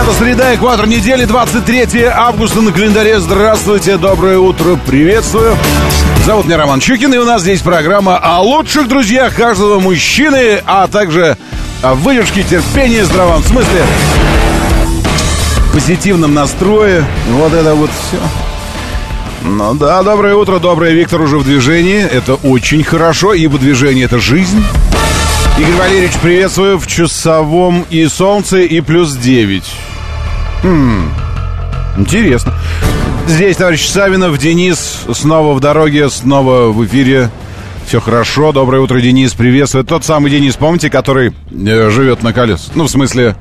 Это среда, экватор недели, 23 августа на календаре. Здравствуйте, доброе утро, приветствую. Зовут меня Роман Щукин, и у нас здесь программа о лучших друзьях каждого мужчины, а также о выдержке, терпении, здравом смысле, позитивном настрое. Вот это вот все. Ну да, доброе утро, доброе. Виктор уже в движении. Это очень хорошо, ибо движение — это жизнь. Игорь Валерьевич, приветствую в часовом и солнце, и плюс 9. Хм, интересно. Здесь товарищ Савинов, Денис, снова в дороге, снова в эфире. Все хорошо. Доброе утро, Денис. Приветствую. Тот самый Денис, помните, который э, живет на колес? Ну, в смысле,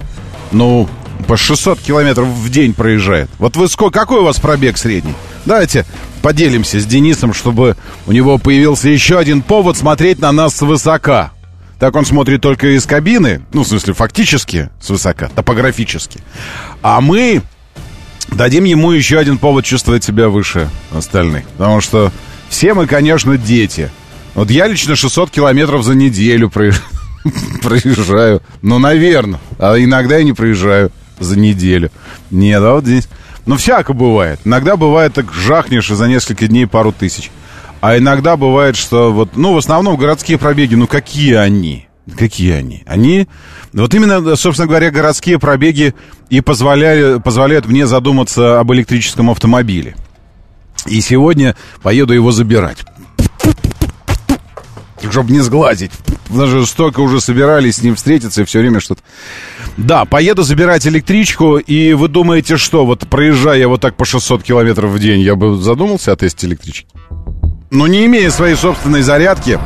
ну, по 600 километров в день проезжает. Вот вы сколько, какой у вас пробег средний? Давайте поделимся с Денисом, чтобы у него появился еще один повод смотреть на нас свысока. Так он смотрит только из кабины, ну, в смысле, фактически свысока, топографически. А мы дадим ему еще один повод чувствовать себя выше остальных. Потому что все мы, конечно, дети. Вот я лично 600 километров за неделю проезжаю. Ну, наверное. А иногда я не проезжаю за неделю. Нет, а вот здесь... Ну, всяко бывает. Иногда бывает так жахнешь и за несколько дней пару тысяч. А иногда бывает, что вот, ну, в основном городские пробеги, ну, какие они? Какие они? Они, вот именно, собственно говоря, городские пробеги и позволяют, позволяют мне задуматься об электрическом автомобиле. И сегодня поеду его забирать. Чтобы не сглазить. Даже столько уже собирались с ним встретиться и все время что-то... Да, поеду забирать электричку, и вы думаете, что вот проезжая вот так по 600 километров в день, я бы задумался о тесте электрички? Но не имея своей собственной зарядки,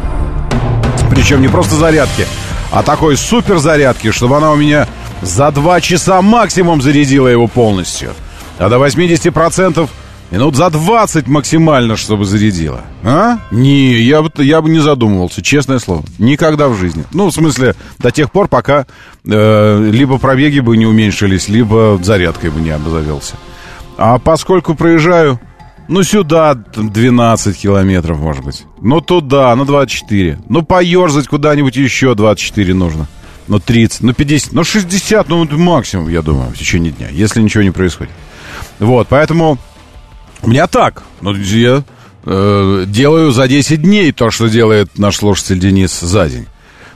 причем не просто зарядки, а такой супер зарядки, чтобы она у меня за 2 часа максимум зарядила его полностью. А до 80% минут за 20 максимально, чтобы зарядила. А? Не, я бы, я бы не задумывался, честное слово. Никогда в жизни. Ну, в смысле, до тех пор, пока э, либо пробеги бы не уменьшились, либо зарядкой бы не обзавелся. А поскольку проезжаю ну, сюда 12 километров, может быть. Ну, туда, ну, 24. Ну, поерзать куда-нибудь еще 24 нужно. Ну, 30, ну, 50, ну, 60, ну, максимум, я думаю, в течение дня, если ничего не происходит. Вот, поэтому у меня так. Ну, я э, делаю за 10 дней то, что делает наш слушатель Денис за день.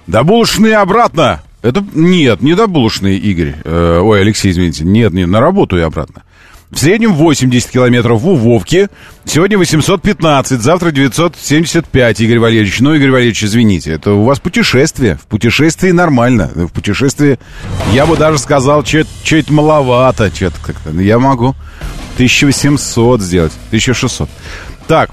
До булочные обратно. Это нет, не до булочные, Игорь. Э, ой, Алексей, извините. Нет, не на работу и обратно. В среднем 80 километров в Вовке. Сегодня 815, завтра 975, Игорь Валерьевич. Ну, Игорь Валерьевич, извините, это у вас путешествие. В путешествии нормально. В путешествии, я бы даже сказал, что это маловато. Что-то как-то. Я могу 1800 сделать, 1600. Так,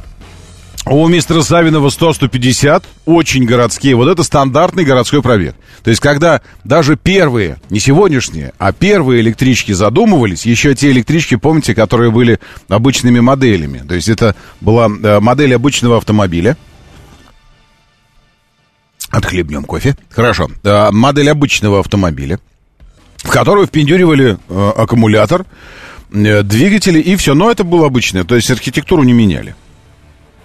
у мистера Савинова 100-150, очень городские. Вот это стандартный городской пробег. То есть, когда даже первые, не сегодняшние, а первые электрички задумывались, еще те электрички, помните, которые были обычными моделями. То есть, это была э, модель обычного автомобиля. Отхлебнем кофе. Хорошо. Э, модель обычного автомобиля, в которую впендюривали э, аккумулятор, двигатели и все. Но это было обычное, то есть архитектуру не меняли.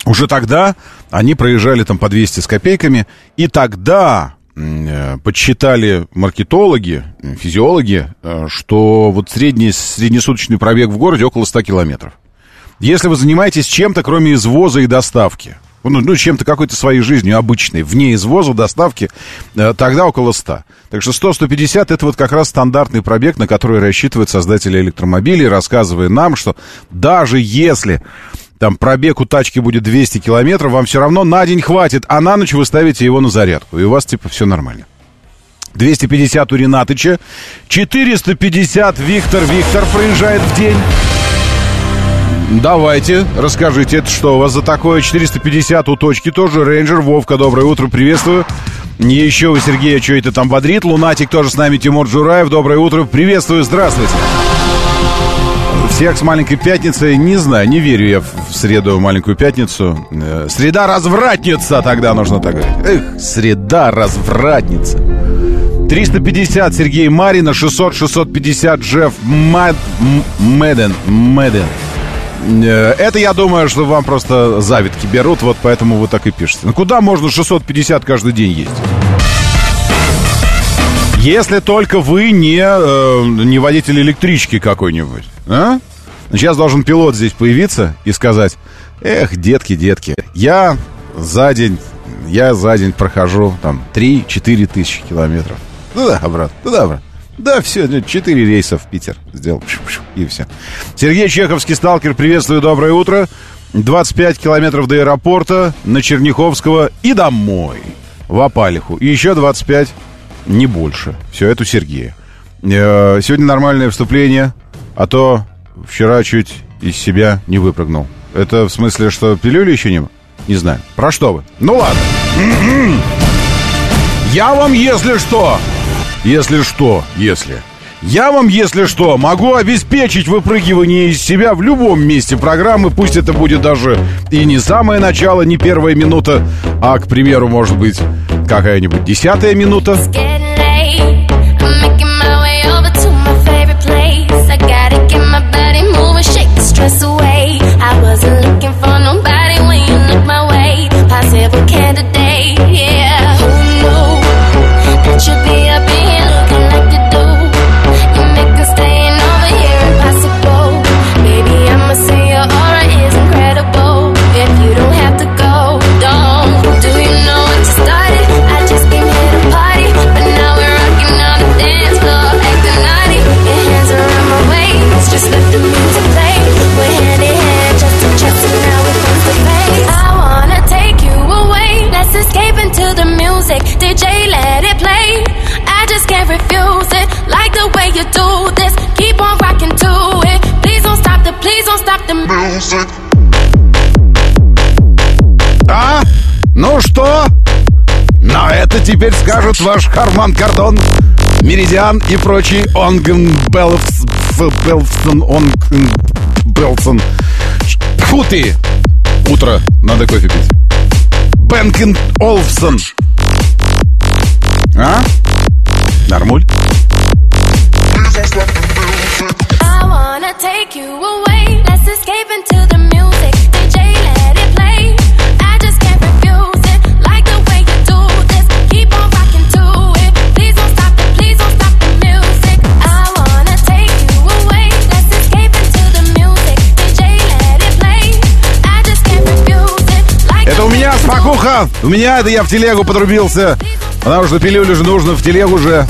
Уже тогда они проезжали там по 200 с копейками, и тогда э, подсчитали маркетологи, физиологи, э, что вот средний, среднесуточный пробег в городе около 100 километров. Если вы занимаетесь чем-то, кроме извоза и доставки, ну, ну чем-то какой-то своей жизнью обычной, вне извоза, доставки, э, тогда около 100. Так что 100-150 это вот как раз стандартный пробег, на который рассчитывают создатели электромобилей, рассказывая нам, что даже если там пробег у тачки будет 200 километров, вам все равно на день хватит, а на ночь вы ставите его на зарядку, и у вас типа все нормально. 250 у Ренатыча, 450 Виктор Виктор проезжает в день. Давайте, расскажите, это что у вас за такое? 450 у точки тоже, Рейнджер, Вовка, доброе утро, приветствую. Еще у Сергея что это там бодрит. Лунатик тоже с нами. Тимур Джураев. Доброе утро. Приветствую. Здравствуйте. Всех с маленькой пятницей. Не знаю, не верю я в среду маленькую пятницу. Э, среда развратница, тогда нужно так говорить. Эх, среда развратница. 350 Сергей Марина, 600 650 Джефф Мад... Мэдден. Мэдден. Э, это, я думаю, что вам просто завитки берут, вот поэтому вы так и пишете. Ну, куда можно 650 каждый день ездить? Если только вы не, э, не водитель электрички какой-нибудь. А? Сейчас должен пилот здесь появиться и сказать, эх, детки, детки, я за день, я за день прохожу там 3-4 тысячи километров. Туда-обратно, туда-обратно. Да, все, четыре рейса в Питер сделал, и все. Сергей Чеховский, сталкер, приветствую, доброе утро. 25 километров до аэропорта, на Черняховского и домой, в Апалиху. И еще 25, не больше. Все, это у Сергея. Э, сегодня нормальное вступление, а то вчера чуть из себя не выпрыгнул. Это в смысле, что пилюли еще не... Не знаю. Про что вы? Ну ладно. Я вам, если что, если что, если... Я вам, если что, могу обеспечить выпрыгивание из себя в любом месте программы, пусть это будет даже и не самое начало, не первая минута, а, к примеру, может быть, какая-нибудь десятая минута. stress away. I wasn't looking for nobody when you looked my way. Possible candidate. Теперь скажет ваш Харман Кардон, Меридиан и прочий Онген Белсон, Онген Белсон. Фу ты! Утро, надо кофе пить. Бенкен Олфсон. А? Нормуль? take you away. Спокуха. У меня это я в телегу подрубился. Потому что пилюлю же нужно в телегу же.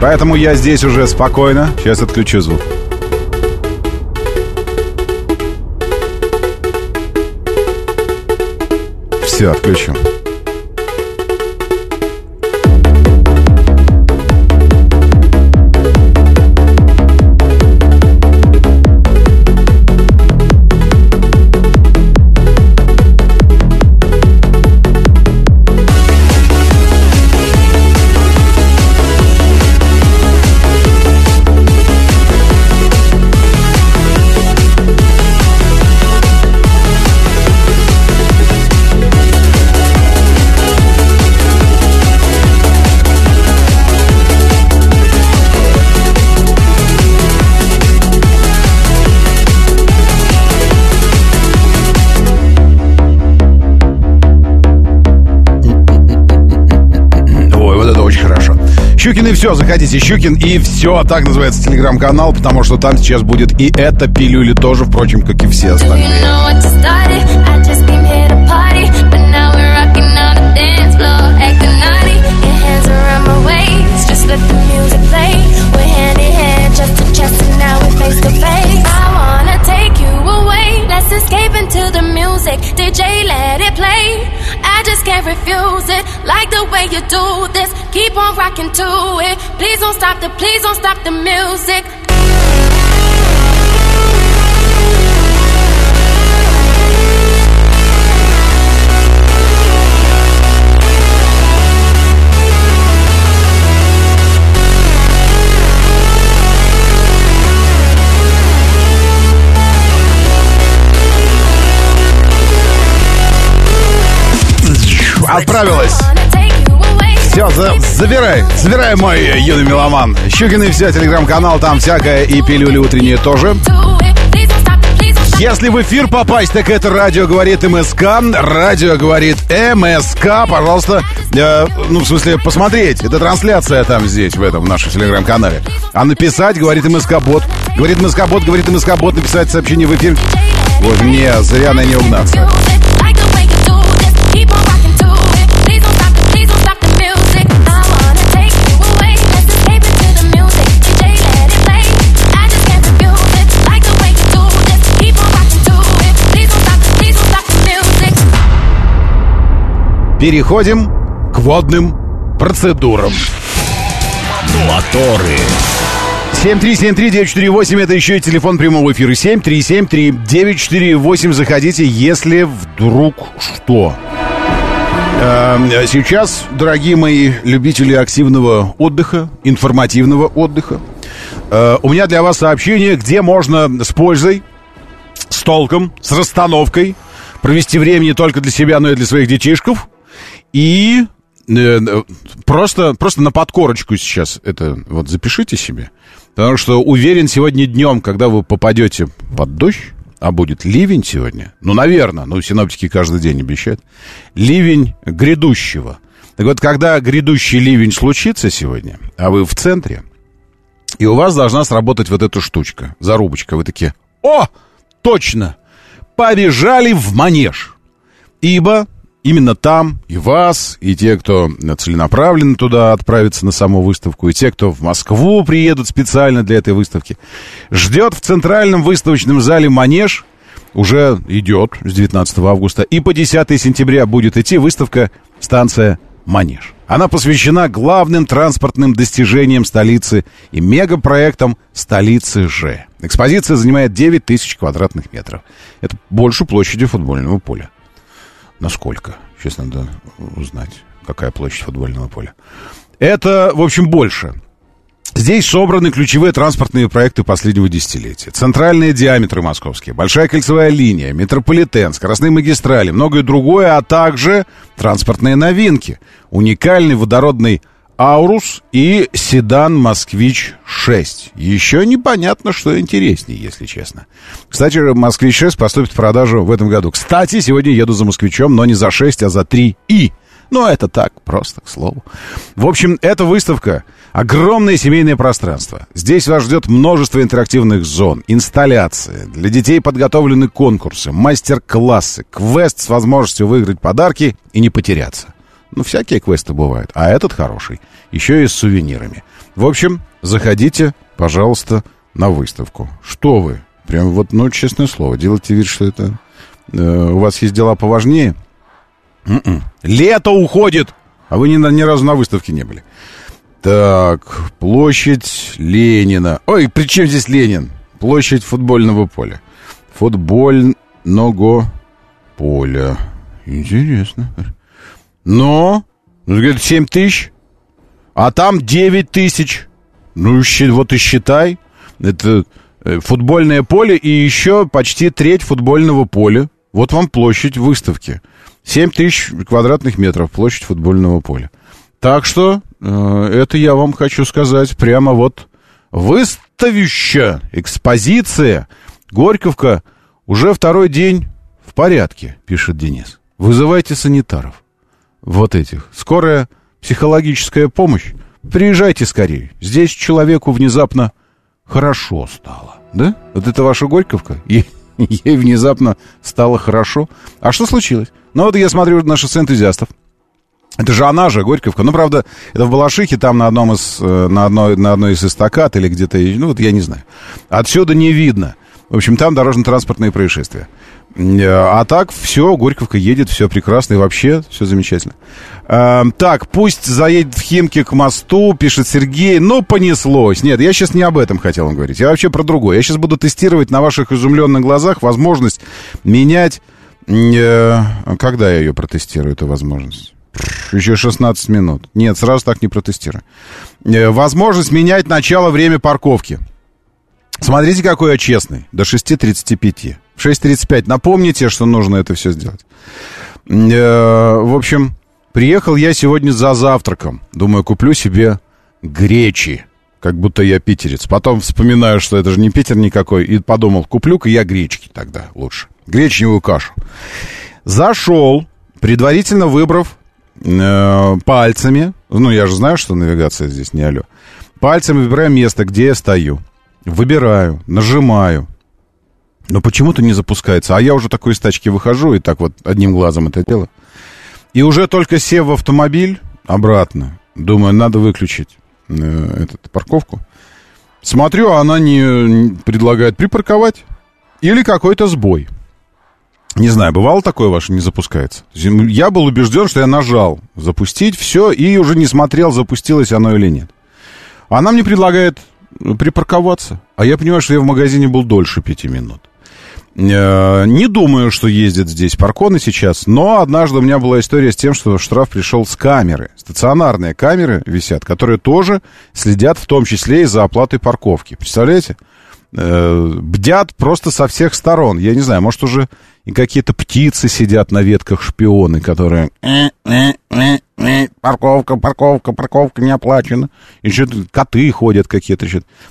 Поэтому я здесь уже спокойно. Сейчас отключу звук. Все, отключим. И все, заходите, Щукин и все, так называется телеграм-канал, потому что там сейчас будет и эта пилюля тоже, впрочем, как и все остальные. escape into the music. DJ, let it play. Can't refuse it. Like the way you do this. Keep on rocking to it. Please don't stop the, please don't stop the music. Отправилась. Все, за, забирай, забирай мой юный меломан. Щукин и все, телеграм-канал, там всякое и пилюли утренние тоже. Если в эфир попасть, так это радио говорит МСК. Радио говорит МСК. Пожалуйста, э, ну, в смысле, посмотреть. Это трансляция там здесь, в этом, в нашем телеграм-канале. А написать, говорит МСК Бот. Говорит МСК Бот, говорит МСК Бот, написать сообщение в эфир. Вот мне зря на не угнаться. Переходим к водным процедурам. Моторы. 7373948, это еще и телефон прямого эфира. 7373948, заходите, если вдруг что. Эм, сейчас, дорогие мои любители активного отдыха, информативного отдыха, э, у меня для вас сообщение, где можно с пользой, с толком, с расстановкой провести время не только для себя, но и для своих детишков – и э, просто, просто на подкорочку сейчас это вот запишите себе. Потому что уверен, сегодня днем, когда вы попадете под дождь, а будет ливень сегодня, ну, наверное, ну, синоптики каждый день обещают, ливень грядущего. Так вот, когда грядущий ливень случится сегодня, а вы в центре, и у вас должна сработать вот эта штучка, зарубочка, вы такие, о, точно, побежали в манеж. Ибо именно там и вас, и те, кто целенаправленно туда отправится на саму выставку, и те, кто в Москву приедут специально для этой выставки, ждет в центральном выставочном зале «Манеж», уже идет с 19 августа, и по 10 сентября будет идти выставка «Станция Манеж». Она посвящена главным транспортным достижениям столицы и мегапроектам столицы Ж. Экспозиция занимает 9 тысяч квадратных метров. Это больше площади футбольного поля. Насколько? Сейчас надо узнать, какая площадь футбольного поля. Это, в общем, больше. Здесь собраны ключевые транспортные проекты последнего десятилетия. Центральные диаметры московские, большая кольцевая линия, метрополитен, скоростные магистрали, многое другое, а также транспортные новинки. Уникальный водородный Аурус и седан Москвич-6. Еще непонятно, что интереснее, если честно. Кстати, Москвич-6 поступит в продажу в этом году. Кстати, сегодня еду за Москвичом, но не за 6, а за 3 и. Но это так, просто, к слову. В общем, эта выставка — огромное семейное пространство. Здесь вас ждет множество интерактивных зон, инсталляции. Для детей подготовлены конкурсы, мастер-классы, квест с возможностью выиграть подарки и не потеряться. Ну, всякие квесты бывают, а этот хороший. Еще и с сувенирами. В общем, заходите, пожалуйста, на выставку. Что вы? Прям вот, ну, честное слово, делайте вид, что это... Э, у вас есть дела поважнее? М-м. Лето уходит! А вы ни, ни разу на выставке не были. Так, площадь Ленина. Ой, при чем здесь Ленин? Площадь футбольного поля. Футбольного поля. Интересно. Но, ну, говорит, 7 тысяч, а там 9 тысяч. Ну, вот и считай. Это э, футбольное поле и еще почти треть футбольного поля. Вот вам площадь выставки. 7 тысяч квадратных метров площадь футбольного поля. Так что э, это я вам хочу сказать прямо вот выставище, экспозиция. Горьковка уже второй день в порядке, пишет Денис. Вызывайте санитаров вот этих. Скорая психологическая помощь. Приезжайте скорее. Здесь человеку внезапно хорошо стало. Да? Вот это ваша Горьковка? Ей, ей внезапно стало хорошо. А что случилось? Ну вот я смотрю на шоссе энтузиастов. Это же она же, Горьковка. Ну, правда, это в Балашихе, там на одном из, э, на одной, на одной из эстакад или где-то, ну, вот я не знаю. Отсюда не видно. В общем, там дорожно-транспортные происшествия. А так все, Горьковка едет, все прекрасно и вообще все замечательно. А, так, пусть заедет в Химки к мосту, пишет Сергей, но понеслось. Нет, я сейчас не об этом хотел вам говорить, я вообще про другое. Я сейчас буду тестировать на ваших изумленных глазах возможность менять... Э, когда я ее протестирую, эту возможность? Еще 16 минут. Нет, сразу так не протестирую. Э, возможность менять начало время парковки. Смотрите, какой я честный. До 6.35. В 6.35 напомните, что нужно это все сделать. Э, в общем, Приехал я сегодня за завтраком. Думаю, куплю себе гречи. Как будто я питерец. Потом вспоминаю, что это же не Питер никакой. И подумал, куплю-ка я гречки тогда лучше. Гречневую кашу. Зашел, предварительно выбрав э, пальцами. Ну, я же знаю, что навигация здесь не алло. Пальцами выбираю место, где я стою. Выбираю, нажимаю. Но почему-то не запускается. А я уже такой из тачки выхожу и так вот одним глазом это делаю. И уже только сев в автомобиль обратно, думаю, надо выключить э, этот, парковку. Смотрю, а она не предлагает припарковать. Или какой-то сбой. Не знаю, бывало такое ваше, не запускается? Я был убежден, что я нажал запустить все и уже не смотрел, запустилось оно или нет. Она мне предлагает припарковаться. А я понимаю, что я в магазине был дольше пяти минут. Э, не думаю, что ездят здесь парконы сейчас, но однажды у меня была история с тем, что штраф пришел с камеры. Стационарные камеры висят, которые тоже следят в том числе и за оплатой парковки. Представляете? Э, бдят просто со всех сторон. Я не знаю, может уже и какие-то птицы сидят на ветках шпионы, которые парковка, парковка, парковка не оплачена. И что-то коты ходят какие-то.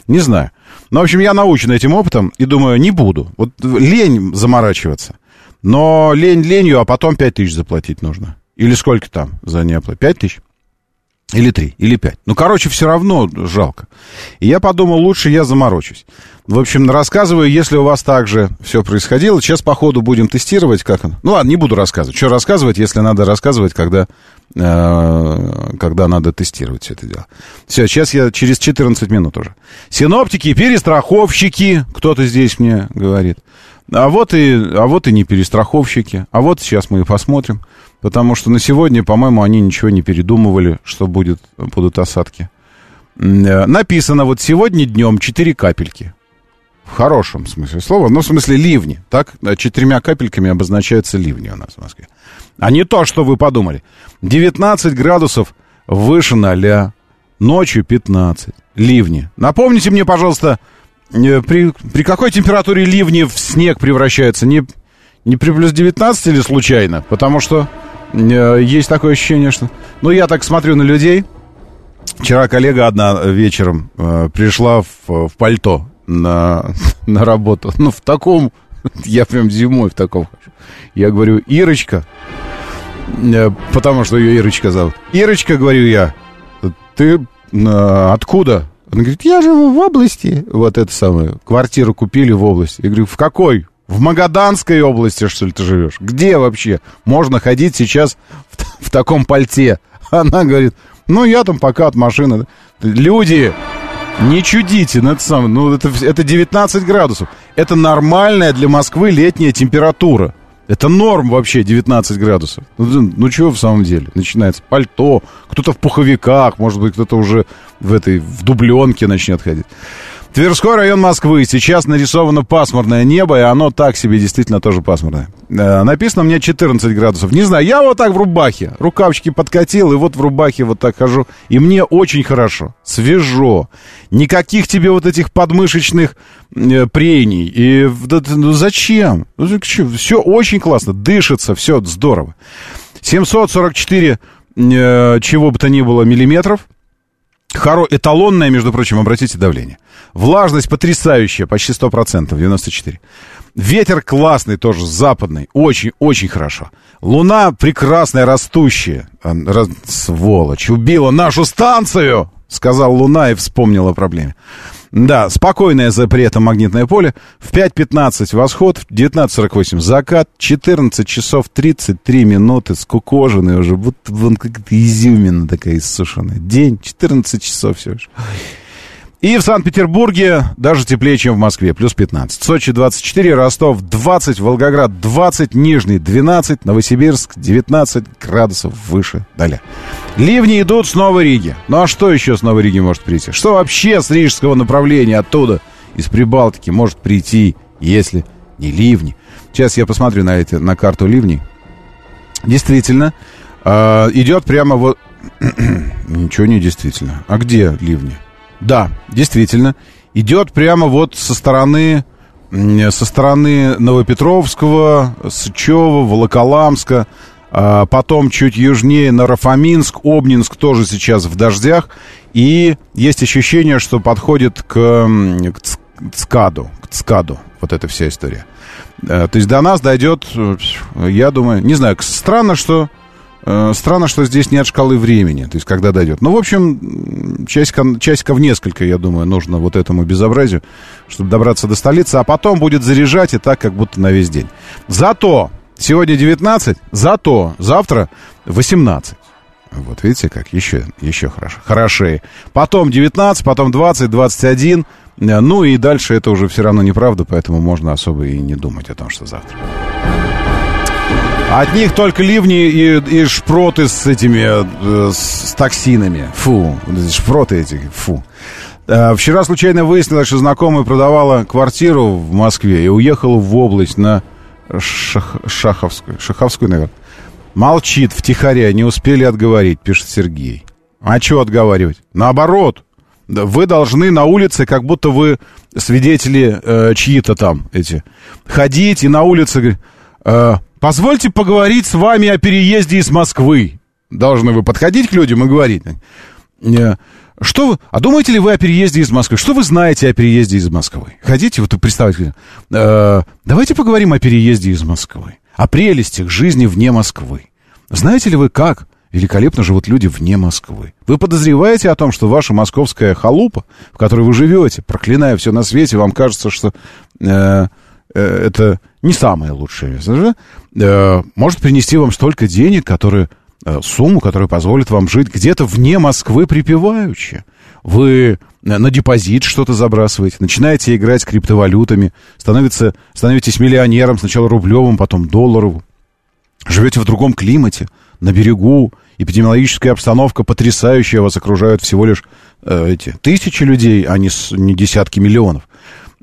Не знаю. Но, в общем, я научен этим опытом и думаю, не буду. Вот лень заморачиваться. Но лень ленью, а потом 5 тысяч заплатить нужно. Или сколько там за неоплату? 5 тысяч? Или 3, или 5. Ну, короче, все равно жалко. И я подумал, лучше я заморочусь. В общем, рассказываю, если у вас также все происходило. Сейчас по ходу будем тестировать, как оно. Ну ладно, не буду рассказывать. Что рассказывать, если надо рассказывать, когда, э, когда надо тестировать все это дело. Все, сейчас я через 14 минут уже. Синоптики, перестраховщики, кто-то здесь мне говорит. А вот и, а вот и не перестраховщики. А вот сейчас мы и посмотрим. Потому что на сегодня, по-моему, они ничего не передумывали, что будет, будут осадки. Э, написано вот сегодня днем 4 капельки. В хорошем смысле слова. Ну, в смысле ливни. Так, четырьмя капельками обозначаются ливни у нас в Москве. А не то, что вы подумали. 19 градусов выше 0. Ночью 15. Ливни. Напомните мне, пожалуйста, э, при, при какой температуре ливни в снег превращаются? Не, не при плюс 19 или случайно? Потому что э, есть такое ощущение, что... Ну, я так смотрю на людей. Вчера коллега одна вечером э, пришла в, в пальто на, на работу. Ну, в таком, я прям зимой в таком хочу. Я говорю, Ирочка, э, потому что ее Ирочка зовут. Ирочка, говорю я, ты э, откуда? Она говорит, я живу в области. Вот это самое, квартиру купили в области. Я говорю, в какой? В Магаданской области, что ли, ты живешь? Где вообще можно ходить сейчас в, в таком пальте? Она говорит, ну, я там пока от машины. Люди, не чудите, ну это, сам, ну, это, это 19 градусов. Это нормальная для Москвы летняя температура. Это норм вообще 19 градусов. Ну, ну чего в самом деле? Начинается пальто, кто-то в пуховиках, может быть, кто-то уже в этой, в дубленке начнет ходить. Тверской район Москвы. Сейчас нарисовано пасмурное небо, и оно так себе действительно тоже пасмурное. Э, написано мне 14 градусов. Не знаю, я вот так в рубахе. Рукавчики подкатил, и вот в рубахе вот так хожу. И мне очень хорошо. Свежо. Никаких тебе вот этих подмышечных э, прений. И ну, зачем? Ну, все очень классно. Дышится, все здорово. 744 э, чего бы то ни было миллиметров. Хоро... Эталонное, между прочим, обратите давление. Влажность потрясающая, почти 100%, 94%. Ветер классный тоже, западный, очень-очень хорошо. Луна прекрасная, растущая. Раз... Сволочь, убила нашу станцию, сказал Луна и вспомнил о проблеме. Да, спокойное за при этом магнитное поле. В 5.15 восход, в 19.48 закат, 14 часов 33 минуты, скукоженный уже, вот вон как-то изюмина такая иссушенная. День, 14 часов все же. И в Санкт-Петербурге даже теплее, чем в Москве, плюс 15. Сочи 24, Ростов 20, Волгоград 20, Нижний 12, Новосибирск 19 градусов выше Далее. Ливни идут с Новой Риги. Ну а что еще с Новой Риги может прийти? Что вообще с рижского направления оттуда, из Прибалтики, может прийти, если не ливни? Сейчас я посмотрю на, эти, на карту ливней. Действительно, э, идет прямо вот... Ничего не действительно. А где ливни? Да, действительно. Идет прямо вот со стороны, со стороны Новопетровского, Сычева, Волоколамска. А потом чуть южнее Нарафаминск, Обнинск тоже сейчас в дождях. И есть ощущение, что подходит к, к Цкаду, к Цкаду, вот эта вся история. Э, то есть до нас дойдет, э, я думаю, не знаю, странно, что Странно, что здесь нет шкалы времени, то есть когда дойдет. Ну, в общем, часика, часиков несколько, я думаю, нужно вот этому безобразию, чтобы добраться до столицы, а потом будет заряжать и так, как будто на весь день. Зато сегодня 19, зато завтра 18. Вот видите, как еще, еще хорошо. Хорошее. Потом 19, потом 20, 21. Ну и дальше это уже все равно неправда, поэтому можно особо и не думать о том, что завтра. От них только ливни и, и шпроты с этими, э, с токсинами. Фу, шпроты эти, фу. Э, вчера случайно выяснилось, что знакомая продавала квартиру в Москве и уехала в область на Шах, Шаховскую, Шаховскую, наверное. Молчит втихаря, не успели отговорить, пишет Сергей. А что отговаривать? Наоборот, вы должны на улице, как будто вы свидетели э, чьи-то там эти, ходить и на улице э, позвольте поговорить с вами о переезде из Москвы. Должны вы подходить к людям и говорить. Э, что вы, а думаете ли вы о переезде из Москвы? Что вы знаете о переезде из Москвы? Хотите, вот представить, э, давайте поговорим о переезде из Москвы, о прелестях жизни вне Москвы. Знаете ли вы, как великолепно живут люди вне Москвы. Вы подозреваете о том, что ваша московская халупа, в которой вы живете, проклиная все на свете, вам кажется, что э, э, это не самое лучшее место, э, может принести вам столько денег, которые, э, сумму, которая позволит вам жить где-то вне Москвы припеваючи. Вы на депозит что-то забрасываете, начинаете играть криптовалютами, становится, становитесь миллионером, сначала рублевым, потом долларовым, живете в другом климате, на берегу, эпидемиологическая обстановка потрясающая, вас окружают всего лишь э, эти тысячи людей, а не, не десятки миллионов.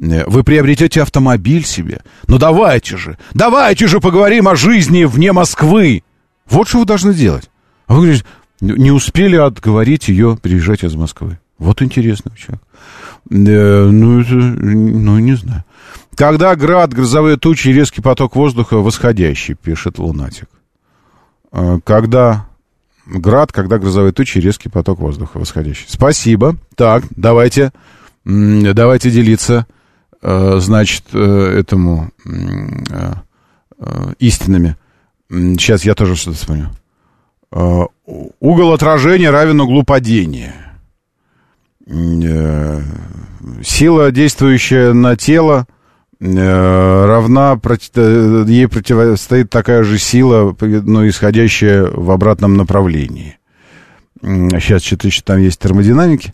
Э, вы приобретете автомобиль себе. Ну давайте же, давайте же поговорим о жизни вне Москвы. Вот что вы должны делать. А вы говорите, не успели отговорить ее приезжать из Москвы. Вот интересный человек. Э, ну, это, ну, не знаю. Когда град, грозовые тучи и резкий поток воздуха восходящий, пишет Лунатик. Э, когда град, когда грозовые тучи и резкий поток воздуха восходящий. Спасибо. Так, давайте, давайте делиться, значит, э, этому истинами. Сейчас я тоже что-то вспомню. Угол отражения равен углу падения. Сила, действующая на тело, Э, равна, э, ей противостоит такая же сила, но исходящая в обратном направлении. Сейчас что-то еще там есть термодинамики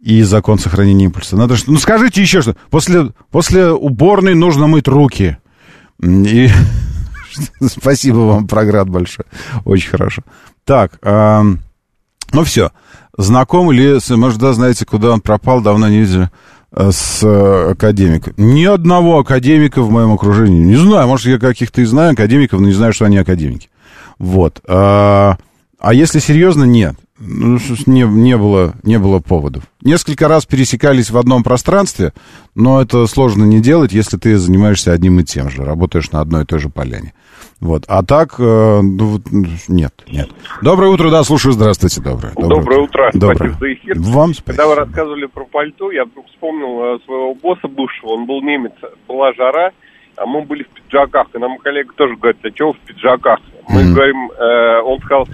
и закон сохранения импульса. Надо. Ну, скажите еще что. После, после уборной нужно мыть руки. И... Спасибо вам, проград большой. Очень хорошо. Так, а... ну все. Знаком ли, может, да, знаете, куда он пропал, давно не видели. Э, с э, академиком. Ни одного академика в моем окружении. Не знаю, может, я каких-то и знаю академиков, но не знаю, что они академики. Вот. А, а если серьезно, нет. Ну, не, не, было, не было поводов. Несколько раз пересекались в одном пространстве, но это сложно не делать, если ты занимаешься одним и тем же, работаешь на одной и той же поляне. Вот. А так, э, ну, нет, нет. Доброе утро, да, слушаю, здравствуйте, доброе. Доброе, доброе утро, доброе. спасибо за эфир. Вам спасибо. Когда вы рассказывали про пальто, я вдруг вспомнил э, своего босса бывшего, он был немец, была жара, а мы были в пиджаках, и нам коллега тоже говорит, а чего в пиджаках? Мы mm-hmm. говорим, э, он сказал,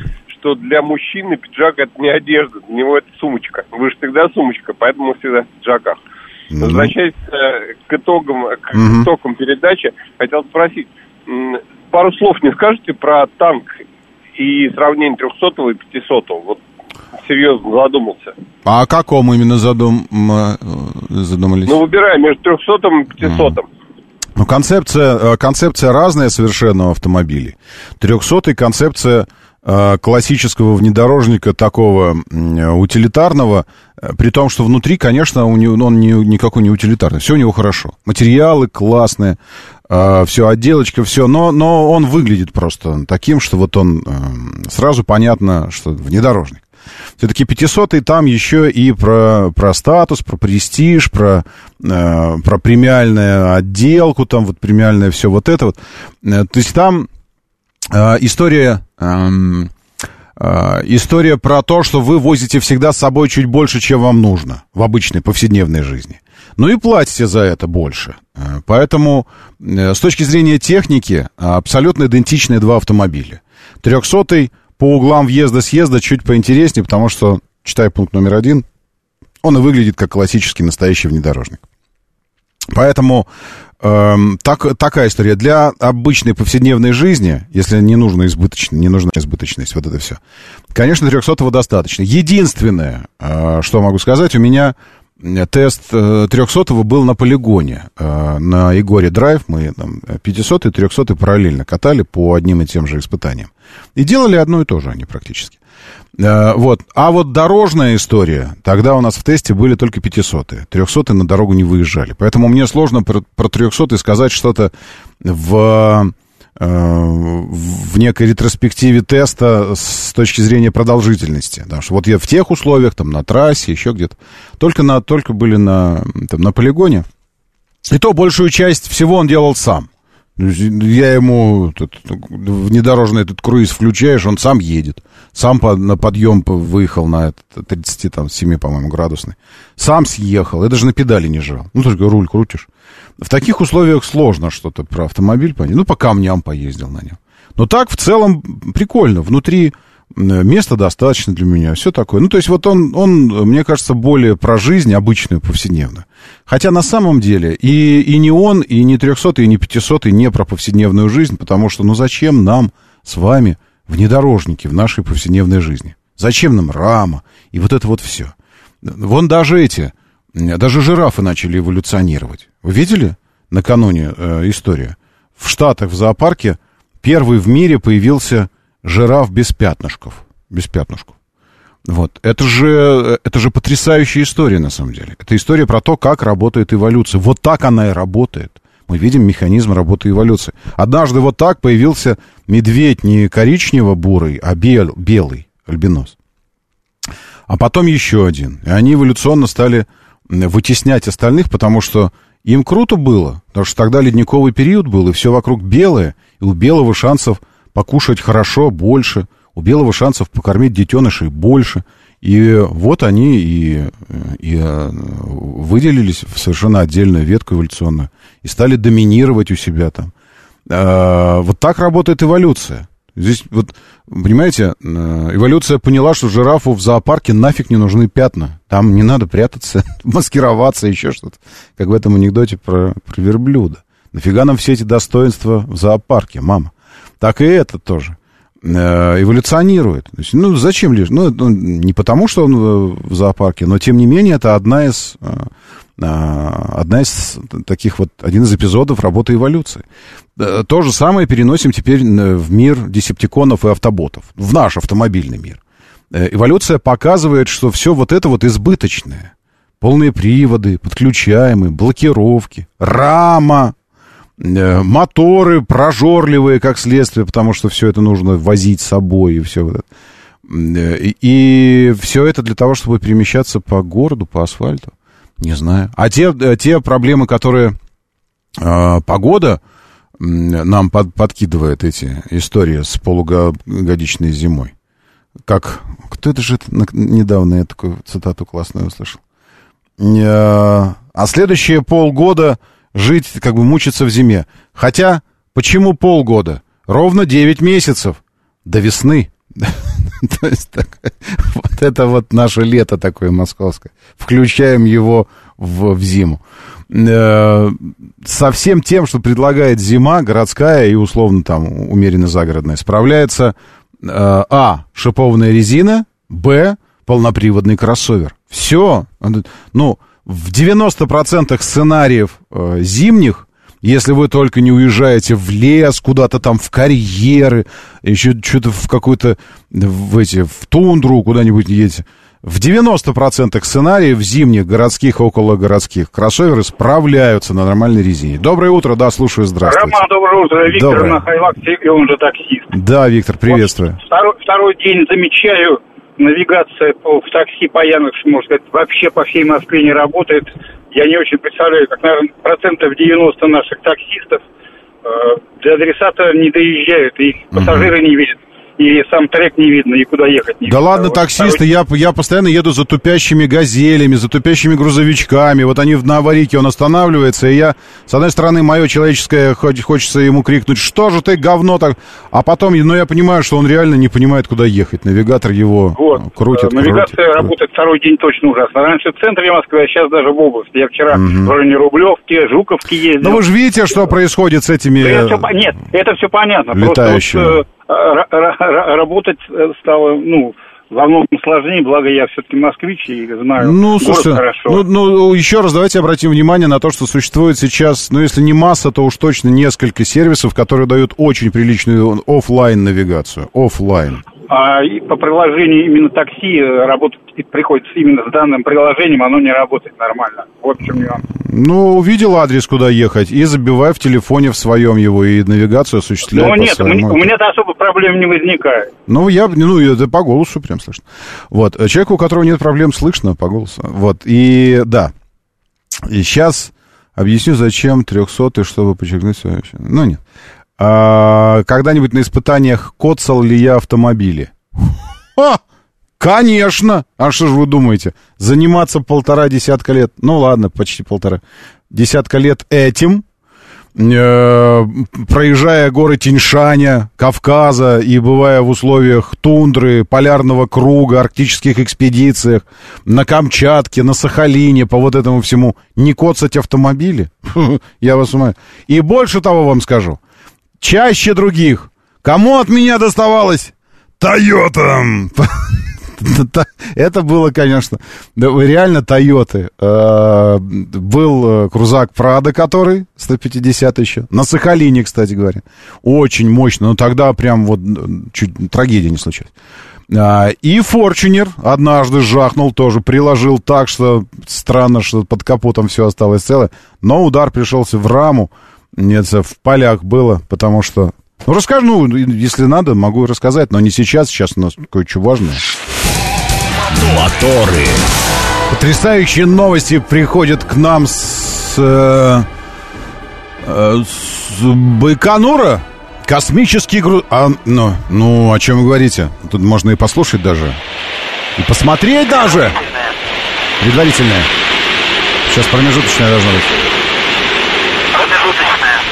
что для мужчины пиджак это не одежда, для него это сумочка. Вы же всегда сумочка, поэтому всегда в пиджаках. Mm-hmm. Возвращаясь э, к итогам, к mm-hmm. итогам передачи, хотел спросить, пару слов не скажете про танк и сравнение 300 и 500 Вот серьезно задумался. А о каком именно задум... Э, задумались? Ну, выбираем между 300 и 500 mm. Ну, концепция, э, концепция разная совершенно у автомобилей. 300 концепция классического внедорожника такого утилитарного, э, при том, что внутри, конечно, у него, он не, никакой не утилитарный. Все у него хорошо. Материалы классные, э, все, отделочка, все. Но, но он выглядит просто таким, что вот он сразу понятно, что внедорожник. Все-таки 500 там еще и про, про статус, про престиж, про, э, про премиальную отделку, там вот премиальное все вот это вот. То есть там э, история... Эм, э, история про то, что вы возите всегда с собой чуть больше, чем вам нужно в обычной повседневной жизни. Ну и платите за это больше. Э, поэтому э, с точки зрения техники абсолютно идентичные два автомобиля. Трехсотый по углам въезда-съезда чуть поинтереснее, потому что, читая пункт номер один, он и выглядит как классический настоящий внедорожник. Поэтому эм, так, такая история. Для обычной повседневной жизни, если не нужна избыточность, не нужна избыточность, вот это все, конечно, 300 достаточно. Единственное, э, что могу сказать, у меня тест 300 э, был на полигоне, э, на Егоре Драйв. Мы там 500 и 300 параллельно катали по одним и тем же испытаниям. И делали одно и то же они практически. Э, вот. А вот дорожная история, тогда у нас в тесте были только 500 -е. 300 на дорогу не выезжали. Поэтому мне сложно про, про 300 сказать что-то в в некой ретроспективе теста с точки зрения продолжительности. Потому что вот я в тех условиях, там, на трассе, еще где-то, только, на, только были на, там, на полигоне. И то большую часть всего он делал сам. Я ему этот, внедорожный этот круиз включаешь, он сам едет. Сам по, на подъем выехал на этот 37, по-моему, градусный. Сам съехал. Я даже на педали не жал. Ну, только руль крутишь. В таких условиях сложно что-то про автомобиль понять. Ну, по камням поездил на нем. Но так, в целом, прикольно. Внутри места достаточно для меня, все такое. Ну, то есть вот он, он, мне кажется, более про жизнь обычную, повседневную. Хотя на самом деле и, и не он, и не 300, и не 500, и не про повседневную жизнь, потому что, ну, зачем нам с вами внедорожники в нашей повседневной жизни? Зачем нам рама и вот это вот все? Вон даже эти, даже жирафы начали эволюционировать. Вы видели накануне э, история? В Штатах, в зоопарке, первый в мире появился жираф без пятнышков. Без пятнышков. Вот. Это же, это же потрясающая история, на самом деле. Это история про то, как работает эволюция. Вот так она и работает. Мы видим механизм работы эволюции. Однажды вот так появился медведь не коричнево-бурый, а бел, белый, альбинос. А потом еще один. И они эволюционно стали вытеснять остальных, потому что им круто было. Потому что тогда ледниковый период был, и все вокруг белое, и у белого шансов покушать хорошо, больше, у белого шансов покормить детенышей больше. И вот они и, и э, выделились в совершенно отдельную ветку эволюционную и стали доминировать у себя там. А, вот так работает эволюция. Здесь вот, понимаете, э, эволюция поняла, что жирафу в зоопарке нафиг не нужны пятна. Там не надо прятаться, маскироваться, еще что-то. Как в этом анекдоте про, про верблюда. Нафига нам все эти достоинства в зоопарке, мама? Так и это тоже э, эволюционирует. Ну, зачем лишь? Ну, ну, не потому, что он в зоопарке, но, тем не менее, это одна из, э, одна из таких вот, один из эпизодов работы эволюции. Э, то же самое переносим теперь в мир десептиконов и автоботов, в наш автомобильный мир. Э, эволюция показывает, что все вот это вот избыточное. Полные приводы, подключаемые, блокировки, рама, э, моторы прожорливые, как следствие, потому что все это нужно возить с собой и все вот это. И, и все это для того, чтобы перемещаться по городу, по асфальту. Не знаю. А те, те проблемы, которые э, погода нам под, подкидывает эти истории с полугодичной зимой. Как... Кто это же недавно я такую цитату классную услышал? А следующие полгода жить, как бы мучиться в зиме. Хотя, почему полгода? Ровно 9 месяцев. До весны. То есть, так, вот это вот наше лето такое московское. Включаем его в, в зиму. Э, со всем тем, что предлагает зима, городская и условно там умеренно загородная, справляется э, А. Шипованная резина, Б. Полноприводный кроссовер. Все. Ну, в 90% сценариев э, зимних, если вы только не уезжаете в лес, куда-то там в карьеры, еще что-то в какую-то, в эти, в тундру куда-нибудь едете, в 90% сценариев зимних, городских, окологородских кроссоверы справляются на нормальной резине. Доброе утро, да, слушаю, здравствуйте. Роман, доброе утро. Виктор доброе. на Хайваксе, и он же таксист. Да, Виктор, приветствую. Вот второй, второй день замечаю, навигация по, в такси по Яндексу, можно сказать, вообще по всей Москве не работает. Я не очень представляю, как, наверное, процентов 90 наших таксистов э, до адресата не доезжают, и пассажиры не видят и сам трек не видно, и куда ехать не Да видно. ладно, Вот таксисты, я, я постоянно еду за тупящими газелями, за тупящими грузовичками. Вот они в- на аварийке, он останавливается, и я, с одной стороны, мое человеческое, хочется ему крикнуть, что же ты, говно так? А потом, ну, я понимаю, что он реально не понимает, куда ехать. Навигатор его Вот. э, крутит, Э, Навигация крутит, работает второй день точно ужасно. Раньше в центре Москвы, а сейчас даже в области. Я вчера в районе Рублевки, Жуковки ездил. Ну, вы же видите, что происходит с этими... Да это по- нет, это все понятно. летающими. Просто вот, э, работать э, стало, ну, во многом сложнее, благо я все-таки москвич и знаю Ну, слушайте, хорошо. ну, ну, еще раз давайте обратим внимание на то, что существует сейчас, ну, если не масса, то уж точно несколько сервисов, которые дают очень приличную оффлайн навигацию. Оффлайн. А и по приложению именно такси э, приходится именно с данным приложением, оно не работает нормально. Вот в чем нюанс. Ну, увидел адрес, куда ехать, и забивай в телефоне в своем его, и навигацию осуществляй Ну нет, у своему. у меня-то особо проблем не возникает. Ну, я, ну, это по голосу прям слышно. Вот, э, человеку, у которого нет проблем, слышно по голосу. Вот, и да. И сейчас объясню, зачем 300 чтобы подчеркнуть свое... Ну, нет. А, когда-нибудь на испытаниях коцал ли я автомобили? Ха! Конечно! А что же вы думаете? Заниматься полтора десятка лет, ну ладно, почти полтора десятка лет этим, э, проезжая горы Тиньшаня, Кавказа и бывая в условиях тундры, полярного круга, арктических экспедициях, на Камчатке, на Сахалине, по вот этому всему, не коцать автомобили? Я вас умоляю. И больше того вам скажу. Чаще других. Кому от меня доставалось? Тойотам! Это было, конечно, реально Тойоты. Э, Был э, крузак Прада, который 150 еще. На Сахалине, кстати говоря. Очень мощно. Но тогда прям вот чуть трагедия не случилась. А, И Форчунер однажды жахнул тоже, приложил так, что странно, что под капотом все осталось целое. Но удар пришелся в раму. Нет, в полях было, потому что... Ну, расскажу, ну, если надо, могу рассказать, но не сейчас, сейчас у нас кое-что важное. Моторы. Потрясающие новости приходят к нам с, э, э, с Байконура. Космический груз... А, ну, ну, о чем вы говорите? Тут можно и послушать даже. И посмотреть даже. Предварительное. Сейчас промежуточное должно быть.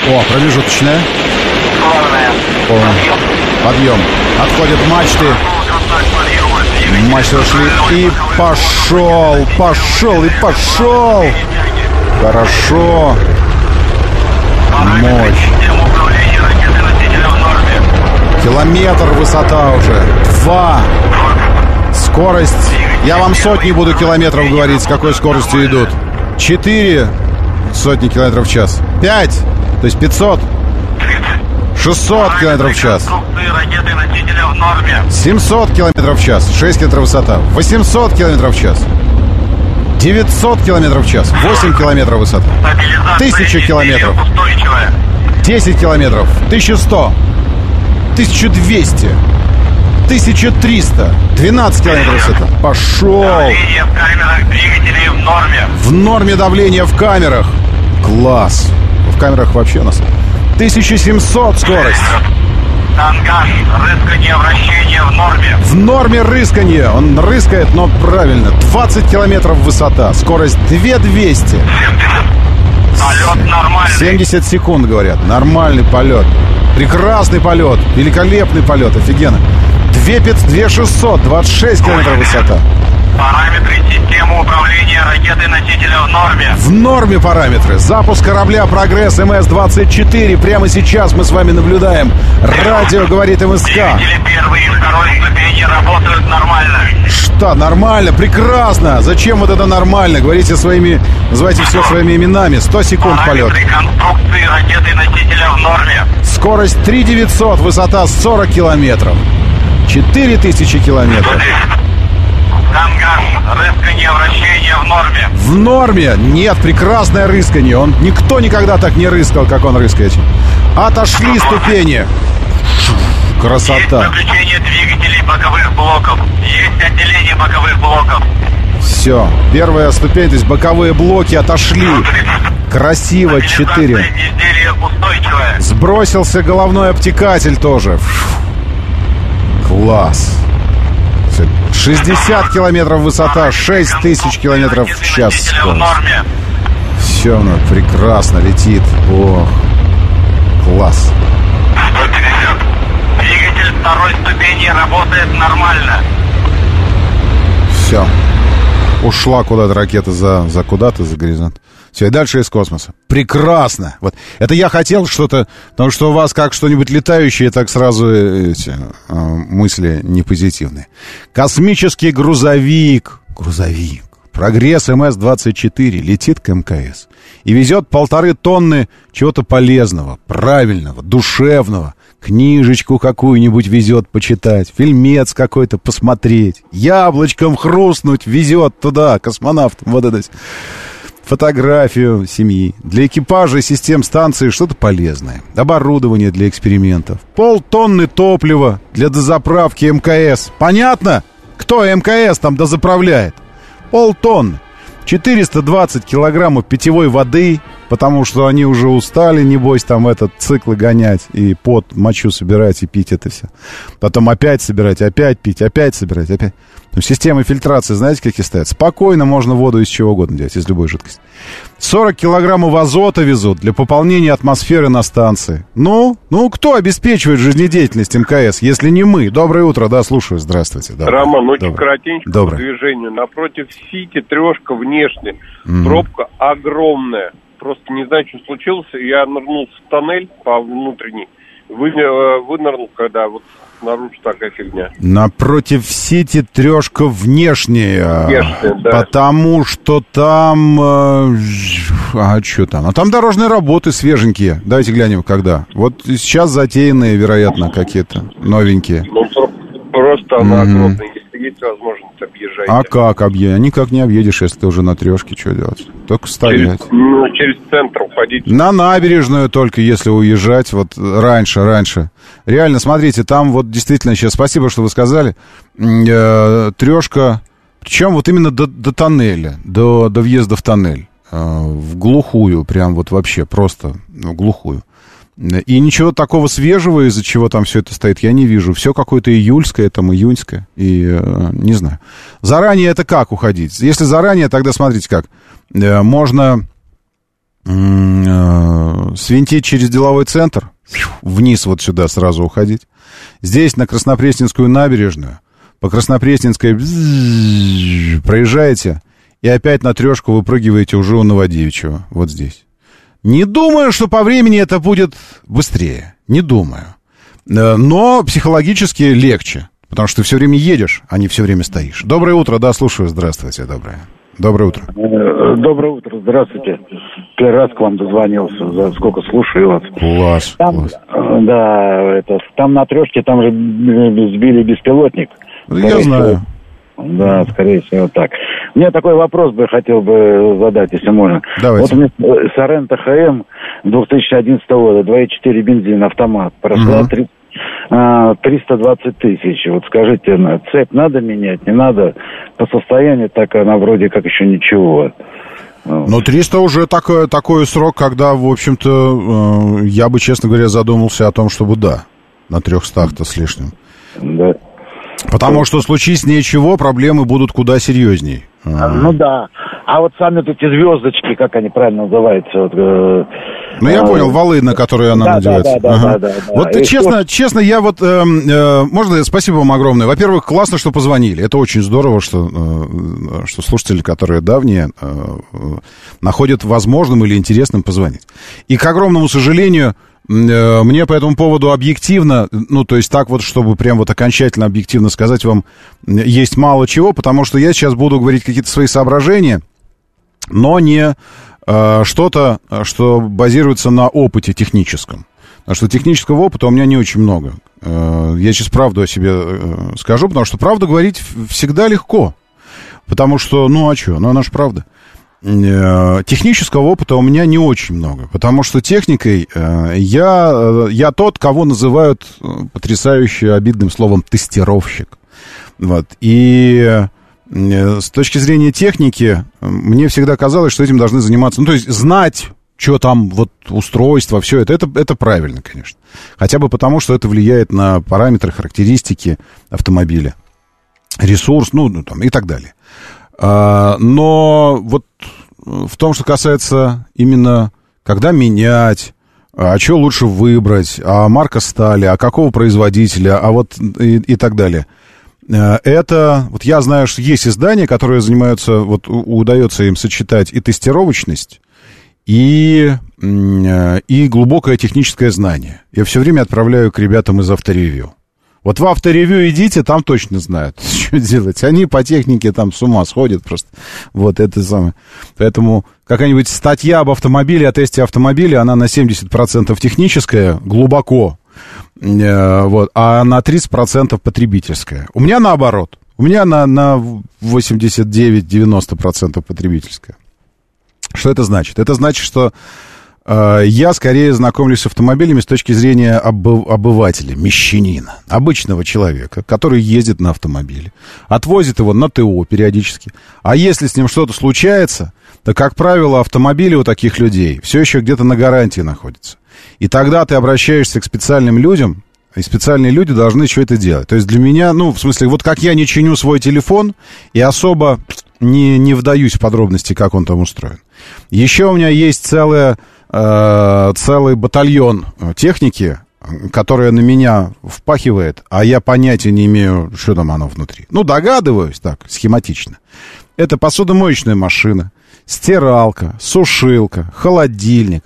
О, промежуточное. Полное. Подъем. Отходят мачты. Мачты ушли. И пошел, пошел, и пошел. Хорошо. Мощь. Километр высота уже. Два. Скорость. Я вам сотни буду километров говорить, с какой скоростью идут. Четыре сотни километров в час. Пять. То есть 500. 600 километров в час. ракеты носителя в норме. 700 километров в час, 6 километров высота. 800 километров в час. 900 километров в час, 8 километров высота. Стабилизация Тысяча изделия километров. Устойчивая. 10 километров, 1100, 1200, 1300, 12 километров высота. Пошел! Давление в камерах двигателей в норме. В норме давления в камерах. Класс. В камерах вообще у нас 1700 скорость. Тангаж, рыскание, вращение в норме. В норме рысканье. Он рыскает, но правильно. 20 километров высота. Скорость 2200. Полет нормальный. 70 секунд, говорят. Нормальный полет. Прекрасный полет. Великолепный полет. Офигенно. 2500, 2600, 26 километров высота. Параметры системы управления ракетой-носителя в норме. В норме параметры. Запуск корабля «Прогресс МС-24». Прямо сейчас мы с вами наблюдаем. Радио говорит МСК. Двигатели первой и второй ступени работают нормально. Что, нормально, прекрасно. Зачем вот это нормально? Говорите своими, называйте все своими именами. 100 секунд полет. Параметры конструкции ракеты-носителя в норме. Скорость 3900, высота 40 километров. 4000 километров. Тангаж, рыскание, вращение в норме. В норме. Нет, прекрасное рысканье. Он, никто никогда так не рыскал, как он рыскает. Отошли ступени. Есть Красота. выключение двигателей боковых блоков. Есть отделение боковых блоков. Все. Первая ступень, то есть боковые блоки отошли. Красиво, 4. изделие устойчивое. Сбросился головной обтекатель тоже. Класс. Всё. 60 километров высота, 6 тысяч километров в час. Все, ну, прекрасно летит. Ох, класс. 150. Двигатель второй ступени работает нормально. Все. Ушла куда-то ракета за, за куда-то, за горизонт. Все, и дальше из космоса. Прекрасно. Вот. Это я хотел что-то, потому что у вас как что-нибудь летающее, так сразу э, эти э, мысли непозитивные. Космический грузовик. Грузовик. Прогресс МС-24 летит к МКС и везет полторы тонны чего-то полезного, правильного, душевного. Книжечку какую-нибудь везет почитать, фильмец какой-то посмотреть, яблочком хрустнуть везет туда, космонавтам, вот это. Фотографию семьи. Для экипажа и систем станции что-то полезное. Оборудование для экспериментов. Полтонны топлива для дозаправки МКС. Понятно? Кто МКС там дозаправляет? Полтонны. 420 килограммов питьевой воды, потому что они уже устали, небось, там этот циклы гонять и под мочу собирать и пить это все. Потом опять собирать, опять пить, опять собирать, опять. Ну, системы фильтрации, знаете, какие стоят? Спокойно можно воду из чего угодно делать, из любой жидкости. 40 килограммов азота везут для пополнения атмосферы на станции. Ну, ну, кто обеспечивает жизнедеятельность МКС, если не мы? Доброе утро, да, слушаю, здравствуйте. Доброе. Роман, очень коротенько по движению. Напротив Сити трешка внешне. Пробка огромная. Просто не знаю, что случилось. Я нырнул в тоннель по внутренней. Вы, э, вынырнул, когда вот снаружи такая фигня. Напротив Сити трешка внешняя. Внешняя, да. Потому что там... э, А что там? А там дорожные работы свеженькие. Давайте глянем, когда. Вот сейчас затеянные, вероятно, какие-то новенькие. Ну, про- просто она Мгм. огромная. Есть возможность, объезжайте. А как объедешь? Никак не объедешь, если ты уже на трешке. Что делать? Только стоять. Через, ну, через центр уходить. На набережную только, если уезжать, вот раньше, раньше. Реально, смотрите, там вот действительно сейчас, спасибо, что вы сказали, э, трешка, причем вот именно до, до тоннеля, до, до въезда в тоннель, э, в глухую, прям вот вообще просто в глухую. И ничего такого свежего, из-за чего там все это стоит, я не вижу. Все какое-то июльское, там июньское, и э, не знаю. Заранее это как уходить? Если заранее, тогда смотрите как. Э, можно э, свинтить через деловой центр, вниз вот сюда сразу уходить. Здесь на Краснопресненскую набережную, по Краснопресненской проезжаете, и опять на трешку выпрыгиваете уже у Новодевичьего, вот здесь. Не думаю, что по времени это будет быстрее. Не думаю. Э, Но психологически легче. Потому что ты все время едешь, а не все время стоишь. Доброе утро, да, слушаю. Здравствуйте, доброе. Доброе утро. Э, Доброе утро, здравствуйте. Первый раз к вам дозвонился, за сколько слушаю вас. Класс, Там, класс. э, да, это, там на трешке, там же сбили беспилотник. Я знаю. Да, скорее всего так. У меня такой вопрос бы хотел бы задать, если можно. Давайте. Вот у меня Сорента ХМ 2011 года, 2,4 бензин, автомат. Прошла Мгм. три- а, 320 тысяч. Вот скажите, цепь надо менять, не надо? По состоянию так она вроде как еще ничего. Но 300 уже такой, такой срок, когда, в общем-то, э, я бы, честно говоря, задумался о том, чтобы да, на 300-то с лишним. Да. Потому что случись с ней чего, проблемы будут куда серьезней. А, Ну да. А вот сами вот эти звездочки, как они правильно называются? Вот, э, Ну, я а, понял, валы, на которые она да, надевается. да, да, Ага. да, да, да. Вот И честно, честно, я вот... эм, э, можно, спасибо вам огромное. Во-первых, классно, что позвонили. Это очень здорово, что, э, что слушатели, которые давние, э, э, находят возможным или интересным позвонить. И, к огромному сожалению, э, мне по этому поводу объективно, ну, то есть так вот, чтобы прям вот окончательно объективно сказать вам, есть мало чего, потому что я сейчас буду говорить какие-то свои соображения, но не э, что-то, э, что базируется на опыте техническом. Потому что технического опыта у меня не очень много. Э, я сейчас правду о себе э, скажу, потому что правду говорить всегда легко. Потому что, ну а что, ну она же правда. Э, Технического опыта у меня не очень много, потому что техникой э, я, э, я тот, кого называют потрясающе обидным словом тестировщик. Вот. И с точки зрения техники, мне всегда казалось, что этим должны заниматься, ну, то есть знать что там, вот устройство, все это, это, это правильно, конечно. Хотя бы потому, что это влияет на параметры, характеристики автомобиля, ресурс, ну, ну там и так далее. А, но вот в том, что касается именно, когда менять, а что лучше выбрать, а марка стали, а какого производителя, а вот и, и так далее. А, это, вот я знаю, что есть издания, которые занимаются, вот удается им сочетать и тестировочность, и, э, и глубокое техническое знание. Я все время отправляю к ребятам из авторевью. Вот в авторевью идите, там точно знают, что делать. Они по технике там с ума сходят просто. Вот это самое. Поэтому какая-нибудь статья об автомобиле, о тесте автомобиля, она на 70% техническая, глубоко, э, вот, а на 30% потребительская. У меня наоборот. У меня на, на 89-90% потребительская. Что это значит? Это значит, что я скорее знакомлюсь с автомобилями с точки зрения обы- обывателя, мещанина, обычного человека, который ездит на автомобиле, отвозит его на ТО периодически. А если с ним что-то случается, то, как правило, автомобили у таких людей все еще где-то на гарантии находятся. И тогда ты обращаешься к специальным людям, и специальные люди должны что это делать. То есть для меня, ну, в смысле, вот как я не чиню свой телефон и особо не, не вдаюсь в подробности, как он там устроен. Еще у меня есть целая, э, целый батальон техники, которая на меня впахивает, а я понятия не имею, что там оно внутри. Ну, догадываюсь так, схематично. Это посудомоечная машина, стиралка, сушилка, холодильник,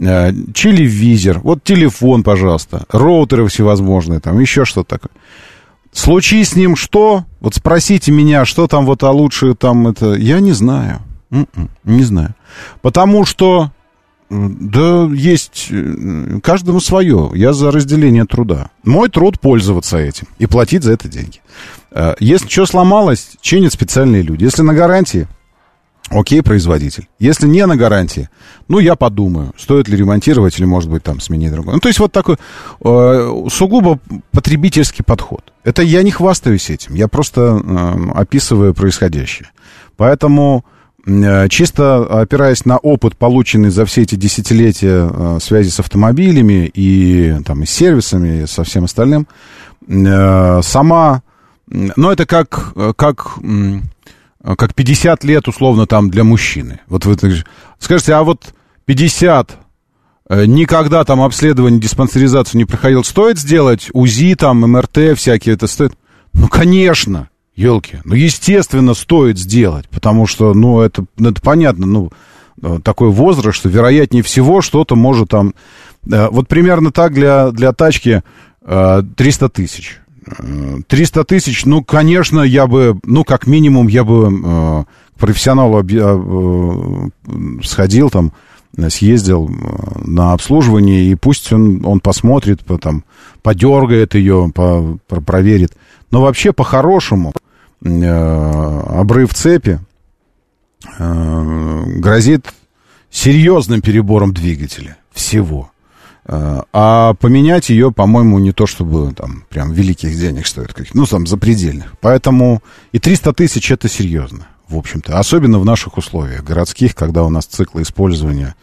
э, телевизор, вот телефон, пожалуйста, роутеры всевозможные, там еще что-то такое. Случись с ним что? Вот спросите меня, что там вот, а лучше там это... Я не знаю. М-м, не знаю. Потому что, да, есть э, каждому свое. Я за разделение труда. Мой труд пользоваться этим и платить за это деньги. Э, если что сломалось, чинят специальные люди. Если на гарантии, Окей, производитель. Если не на гарантии, ну, я подумаю, стоит ли ремонтировать или, может быть, там сменить другой. Ну, то есть вот такой э, сугубо потребительский подход. Это я не хвастаюсь этим, я просто э, описываю происходящее. Поэтому чисто опираясь на опыт, полученный за все эти десятилетия э, связи с автомобилями и, там, и с сервисами, и со всем остальным, э, сама... Ну, это как... как как 50 лет, условно, там для мужчины. Вот вы скажете, а вот 50 э, никогда там обследование, диспансеризацию не проходил, стоит сделать УЗИ, там, МРТ всякие, это стоит? Ну, конечно, елки, ну, естественно, стоит сделать, потому что, ну, это, ну, это понятно, ну, э, такой возраст, что вероятнее всего что-то может там... Э, вот примерно так для, для тачки 300 тысяч. 300 тысяч, ну, конечно, я бы, ну, как минимум, я бы э, к профессионалу э, сходил там, съездил э, на обслуживание, и пусть он, он посмотрит, там, подергает ее, по, проверит. Но вообще, по-хорошему, э, обрыв цепи э, грозит серьезным перебором двигателя всего. Э, а поменять ее, по-моему, не то чтобы там прям великих денег стоит, ну, там, запредельных. Поэтому и 300 тысяч это серьезно, в общем-то. Особенно в наших условиях городских, когда у нас циклы использования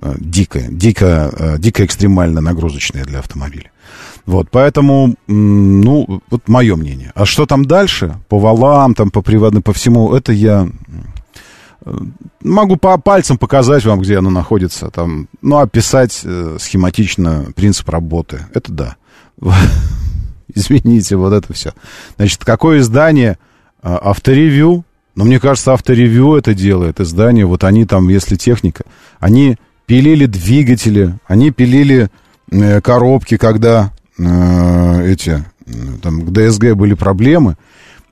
э, дико, дико, э, дико экстремально нагрузочные для автомобиля. Вот, поэтому, ну, вот мое мнение. А что там дальше? По валам, там, по приводным, по всему, это я Могу по пальцам показать вам, где оно находится. Там, ну, описать э, схематично принцип работы. Это да. Извините, вот это все. Значит, какое издание? А, авторевью. Но мне кажется, авторевью это делает. Издание, вот они там, если техника, они пилили двигатели, они пилили э, коробки, когда э, эти, там, к ДСГ были проблемы,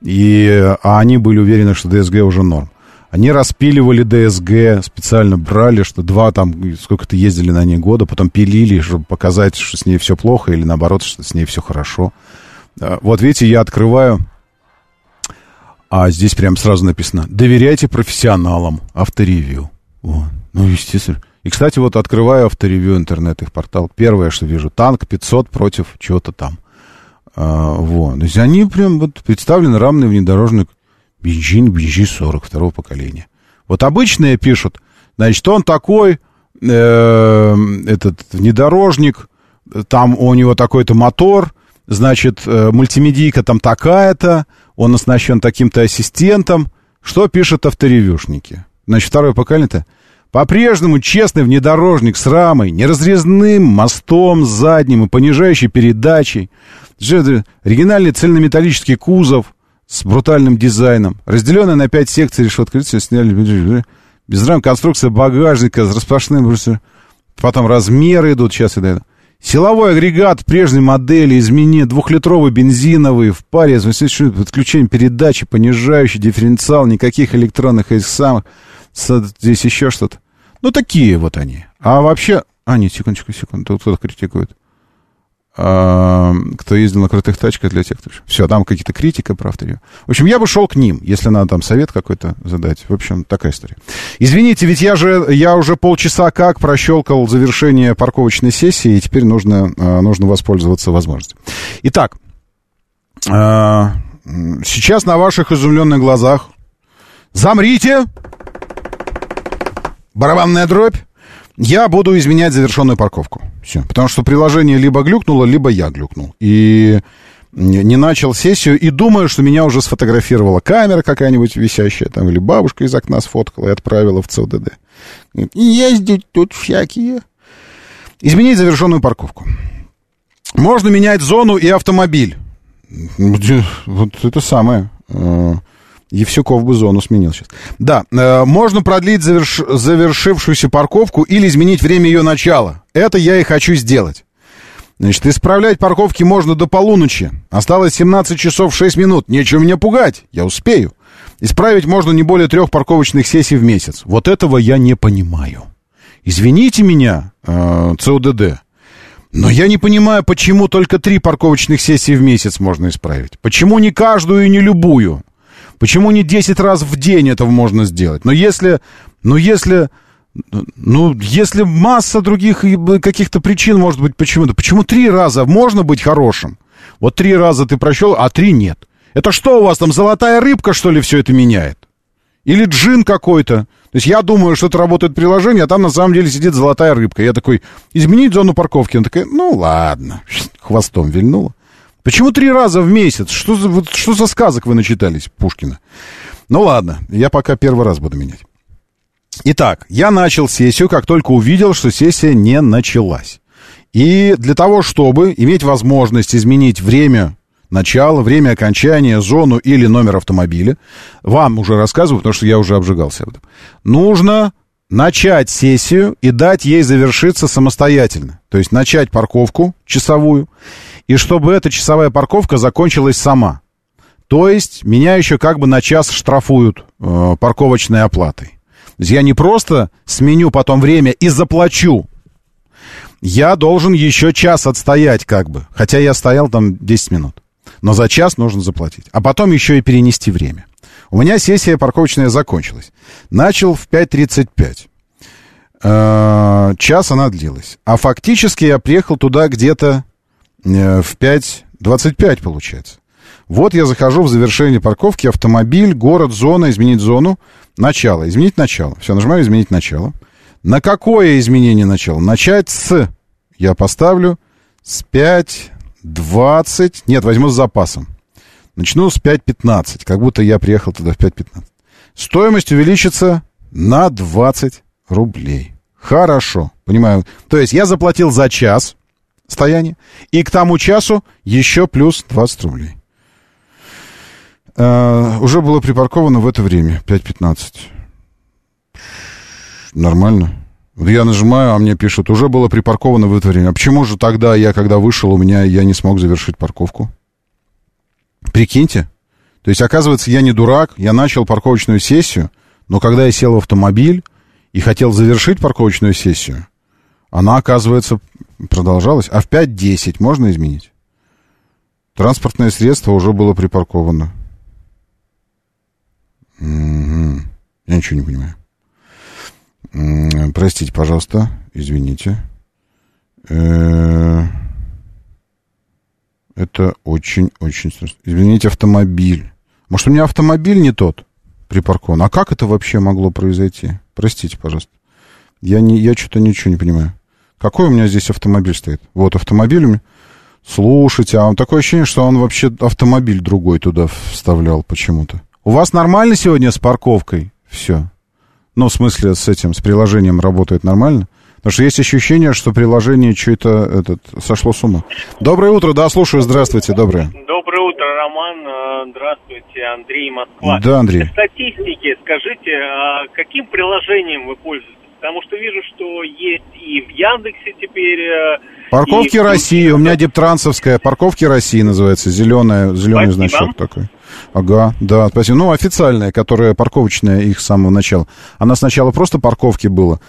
и, а они были уверены, что ДСГ уже норм. Они распиливали ДСГ, специально брали, что два там, сколько-то ездили на ней года, потом пилили, чтобы показать, что с ней все плохо, или наоборот, что с ней все хорошо. А, вот видите, я открываю, а здесь прям сразу написано, доверяйте профессионалам, авторевью. Вот. Ну, естественно. И, кстати, вот открываю авторевью интернет, их портал. Первое, что вижу, танк 500 против чего-то там. А, вот. То есть они прям вот представлены равный внедорожник бензин BG-40 второго поколения. Вот обычные пишут, значит, он такой, э, этот внедорожник, там у него такой-то мотор, значит, э, мультимедийка там такая-то, он оснащен таким-то ассистентом. Что пишут авторевьюшники? Значит, второе поколение-то по-прежнему честный внедорожник с рамой, неразрезным мостом задним и понижающей передачей. Оригинальный цельнометаллический кузов с брутальным дизайном. Разделенный на пять секций решетка. Сняли без рам конструкция багажника с распашным... Потом размеры идут. Сейчас и это. Силовой агрегат прежней модели, измени двухлитровый бензиновый в паре с подключением передачи, понижающий дифференциал, никаких электронных этих самых здесь еще что-то. Ну, такие вот они. А вообще... А, нет, секундочку, секунду. Тут кто-то критикует. А, кто ездил на крутых тачках для тех, кто... Все, там какие-то критика про авторию. В общем, я бы шел к ним, если надо там совет какой-то задать. В общем, такая история. Извините, ведь я же, я уже полчаса как прощелкал завершение парковочной сессии, и теперь нужно, а, нужно воспользоваться возможностью. Итак, а, сейчас на ваших изумленных глазах замрите! барабанная дробь, я буду изменять завершенную парковку. Все. Потому что приложение либо глюкнуло, либо я глюкнул. И не начал сессию и думаю, что меня уже сфотографировала камера какая-нибудь висящая там, или бабушка из окна сфоткала и отправила в ЦОДД. Ездить тут всякие. Изменить завершенную парковку. Можно менять зону и автомобиль. Вот это самое. Евсюков бы зону сменил сейчас. Да, э, можно продлить заверш... завершившуюся парковку или изменить время ее начала. Это я и хочу сделать. Значит, исправлять парковки можно до полуночи. Осталось 17 часов 6 минут. Нечего меня пугать. Я успею. Исправить можно не более трех парковочных сессий в месяц. Вот этого я не понимаю. Извините меня, э, ЦОДД, но я не понимаю, почему только три парковочных сессии в месяц можно исправить. Почему не каждую и не любую? Почему не 10 раз в день этого можно сделать? Но если, но если, ну, если масса других каких-то причин может быть почему-то, почему три раза можно быть хорошим? Вот три раза ты прощел, а три нет. Это что у вас там, золотая рыбка, что ли, все это меняет? Или джин какой-то? То есть я думаю, что это работает приложение, а там на самом деле сидит золотая рыбка. Я такой, изменить зону парковки. Он такой, ну ладно, хвостом вильнула. Почему три раза в месяц? Что за, вот, что за сказок вы начитались, Пушкина? Ну ладно, я пока первый раз буду менять. Итак, я начал сессию, как только увидел, что сессия не началась. И для того, чтобы иметь возможность изменить время начала, время окончания, зону или номер автомобиля, вам уже рассказываю, потому что я уже обжигался об этом, нужно начать сессию и дать ей завершиться самостоятельно. То есть начать парковку часовую и чтобы эта часовая парковка закончилась сама. То есть меня еще как бы на час штрафуют э, парковочной оплатой. То есть я не просто сменю потом время и заплачу. Я должен еще час отстоять как бы. Хотя я стоял там 10 минут. Но за час нужно заплатить. А потом еще и перенести время. У меня сессия парковочная закончилась. Начал в 5.35. Э, час она длилась. А фактически я приехал туда где-то Э, в 5.25 получается. Вот я захожу в завершение парковки, автомобиль, город, зона, изменить зону, начало, изменить начало. Все, нажимаю изменить начало. На какое изменение начала? Начать с, я поставлю, с 5.20, нет, возьму с запасом. Начну с 5.15, как будто я приехал туда в 5.15. Стоимость увеличится на 20 рублей. Хорошо, понимаю. То есть я заплатил за час, стояние. И к тому часу еще плюс 20 рублей. Uh, уже было припарковано в это время, 5.15. Нормально. Я нажимаю, а мне пишут, уже было припарковано в это время. А почему же тогда я, когда вышел, у меня я не смог завершить парковку? Прикиньте. То есть, оказывается, я не дурак, я начал парковочную сессию, но когда я сел в автомобиль и хотел завершить парковочную сессию, она, оказывается, продолжалась. А в 5.10 можно изменить? Транспортное средство уже было припарковано. Угу. Я ничего не понимаю. Простите, пожалуйста, извините. Э, это очень-очень страшно. Извините, автомобиль. Может, у меня автомобиль не тот припаркован? А как это вообще могло произойти? Простите, пожалуйста. Я, не, я что-то ничего не понимаю. Какой у меня здесь автомобиль стоит? Вот автомобиль у меня. Слушайте, а он такое ощущение, что он вообще автомобиль другой туда вставлял почему-то. У вас нормально сегодня с парковкой? Все. Ну, в смысле, с этим, с приложением работает нормально? Потому что есть ощущение, что приложение что-то этот, сошло с ума. Доброе утро, да, слушаю, здравствуйте, доброе. Доброе утро, Роман. Э, Здравствуйте, Андрей Москва. Да, Андрей. Для статистики скажите, а каким приложением вы пользуетесь? Потому что вижу, что есть и в Яндексе теперь... э, Парковки и России, у меня Дептрансовская, парковки России называется, зеленая, зеленый Спасибо. значок такой. Ага, да, спасибо. Ну, официальная, которая парковочная их с самого начала. Она сначала просто парковки было,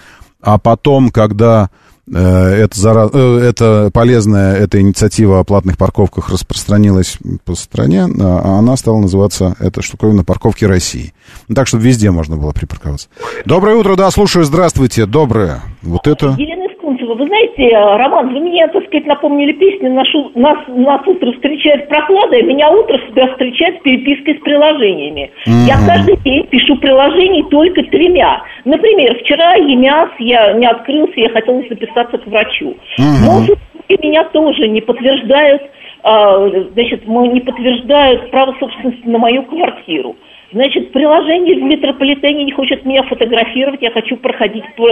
а потом, когда это, зара- э, это полезная, эта инициатива о платных парковках распространилась по стране, а она стала называться, эта штуковина, парковки России. Ну, Так, чтобы везде можно было припарковаться. Доброе утро, да, слушаю, здравствуйте, доброе. Вот это... Елена Искунцева, вы знаете, э, Роман, вы мне, так сказать, напомнили песню «Нашу- «Нас, нас утро встречает прохлада», и меня утро всегда встречает с перепиской с приложениями. Я каждый день пишу приложений только тремя. Например, вчера ЕМИАС, я не открылся, я хотела записаться к врачу. Но услуги меня тоже не подтверждают, а, значит, не подтверждают право собственности на мою квартиру. Значит, приложение в метрополитене не хочет меня фотографировать, я хочу проходить по,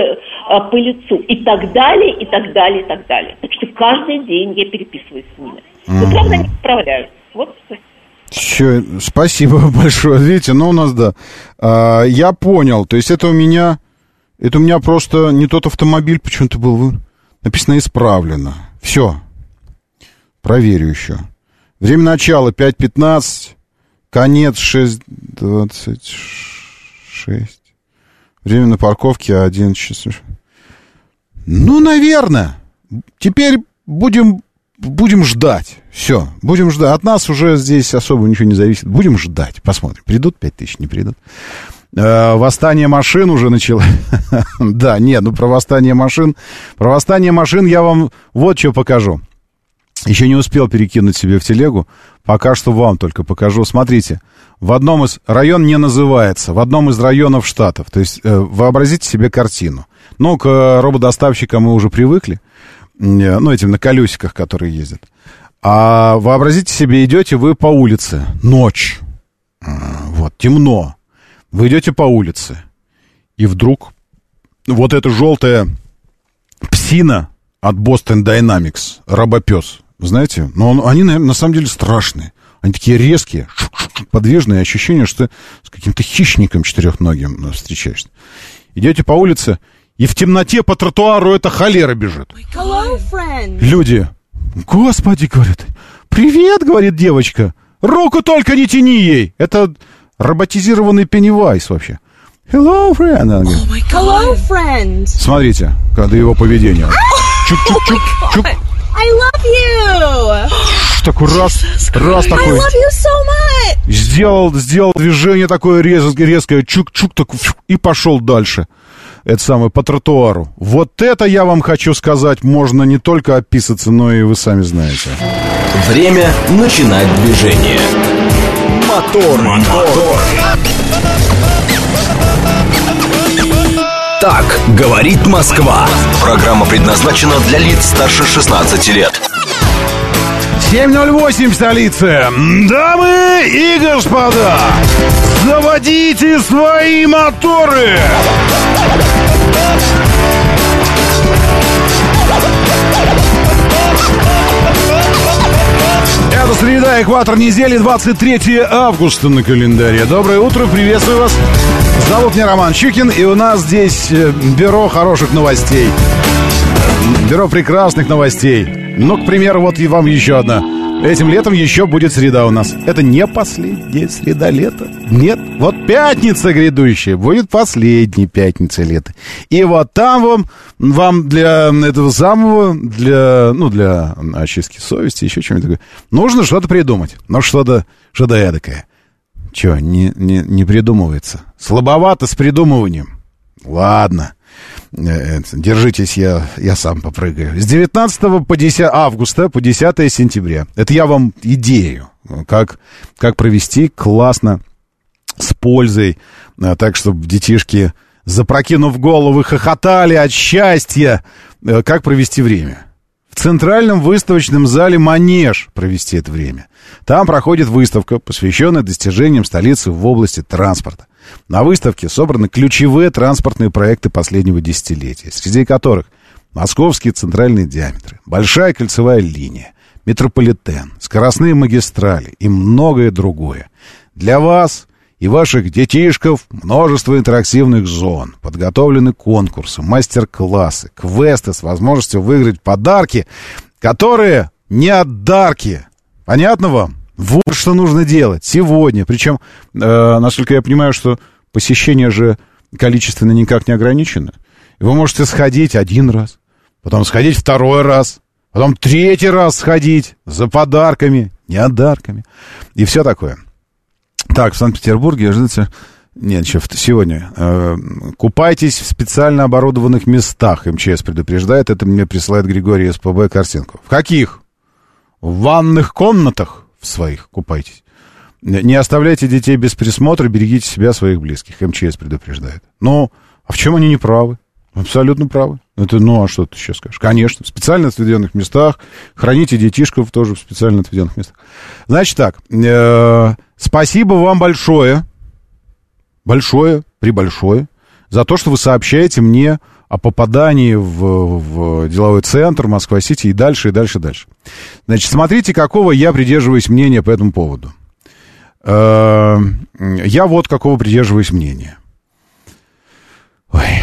а, по лицу. И так далее, и так далее, и так далее. Так что каждый день я переписываюсь с ними. Но правда не справляются. Вот Все, спасибо большое. Видите, ну у нас, да. А, я понял. То есть это у меня... Это у меня просто не тот автомобиль почему-то был. Написано «исправлено». Все. Проверю еще. Время начала 5.15. Конец 6.26. Время на парковке 1 час. Ну, наверное. Теперь будем, будем ждать. Все, будем ждать. От нас уже здесь особо ничего не зависит. Будем ждать. Посмотрим. Придут 5 тысяч, не придут. Э, Восстание машин уже начало. да, нет, ну про восстание машин. Про восстание машин я вам вот что покажу. Еще не успел перекинуть себе в телегу. Пока что вам только покажу. Смотрите, в одном из... Район не называется. В одном из районов штатов. То есть э, вообразите себе картину. Ну, к э, рободоставщикам мы уже привыкли. Э, Ну, этим на колесиках, которые ездят. А вообразите себе, идете вы по улице. Ночь. А, Вот, темно. Вы идете по улице. И вдруг вот эта желтая псина от Boston Dynamics, робопес, знаете, но он- они, наверное, на самом деле страшные. Они такие резкие, подвижные, ощущение, что ты с каким-то хищником четырехногим ну, встречаешься. Идете по улице, и в темноте по тротуару эта холера бежит. Люди, господи, говорят, привет, говорит девочка, руку только не тяни ей. Это роботизированный пеннивайс вообще. Hello, friend. Она говорит. Hello, friend. Смотрите, когда его поведение. Чук-чук-чук, чук. I love you. Такой раз, раз I такой. love you so much. Сделал, сделал движение такое резкое, резкое чук-чук, так, и пошел дальше. Это самое, по тротуару. Вот это, я вам хочу сказать, можно не только описаться, но и вы сами знаете. Время начинать движение. Мотор, мотор. Так говорит Москва. Программа предназначена для лиц старше 16 лет. 7.08 в столице. Дамы и господа, заводите свои моторы. Это среда, экватор недели, 23 августа на календаре. Доброе утро, приветствую вас. Зовут меня Роман Щукин, и у нас здесь э, бюро хороших новостей. Бюро прекрасных новостей. Ну, к примеру, вот и вам еще одна. Этим летом еще будет среда у нас. Это не последняя среда лета. Нет, вот пятница грядущая будет последней пятница лета. И вот там вам, вам для этого самого, для, ну, для очистки совести, еще чего-нибудь такое, нужно что-то придумать. Ну, что-то, что-то эдакое. Че, не, не, не придумывается? Слабовато с придумыванием. Ладно. Э, Держитесь, я, я сам попрыгаю. С 19 по 10 августа по 10 сентября. Это я вам идею, как, как провести классно, с пользой, а, так, чтобы детишки запрокинув головы, хохотали от счастья. Э, Как провести время? В центральном выставочном зале «Манеж» провести это время. Там проходит выставка, посвященная достижениям столицы в области транспорта. На выставке собраны ключевые транспортные проекты последнего десятилетия, среди которых московские центральные диаметры, большая кольцевая линия, метрополитен, скоростные магистрали и многое другое. Для вас и ваших детишков множество интерактивных зон, подготовлены конкурсы, мастер-классы, квесты с возможностью выиграть подарки, которые не отдарки. Понятно вам? Вот что нужно делать сегодня. Причем, э, насколько я понимаю, что посещение же количественно никак не ограничено. Вы можете сходить один раз, потом сходить второй раз, потом третий раз сходить за подарками, не отдарками. И все такое. Так, в Санкт-Петербурге ожидается... Нет, еще сегодня. Э, купайтесь в специально оборудованных местах, МЧС предупреждает. Это мне присылает Григорий СПБ картинку. В каких? В ванных комнатах в своих купайтесь. Не оставляйте детей без присмотра, берегите себя, своих близких. МЧС предупреждает. Ну, а в чем они не правы? Абсолютно правы. Это, ну, а что ты сейчас скажешь? Конечно, в специально отведенных местах. Храните детишков тоже в специально отведенных местах. Значит так, э, спасибо вам большое, большое, прибольшое, за то, что вы сообщаете мне о попадании в, в деловой центр Москва-Сити и дальше, и дальше, и дальше. Значит, смотрите, какого я придерживаюсь мнения по этому поводу. Э, Я вот какого придерживаюсь мнения.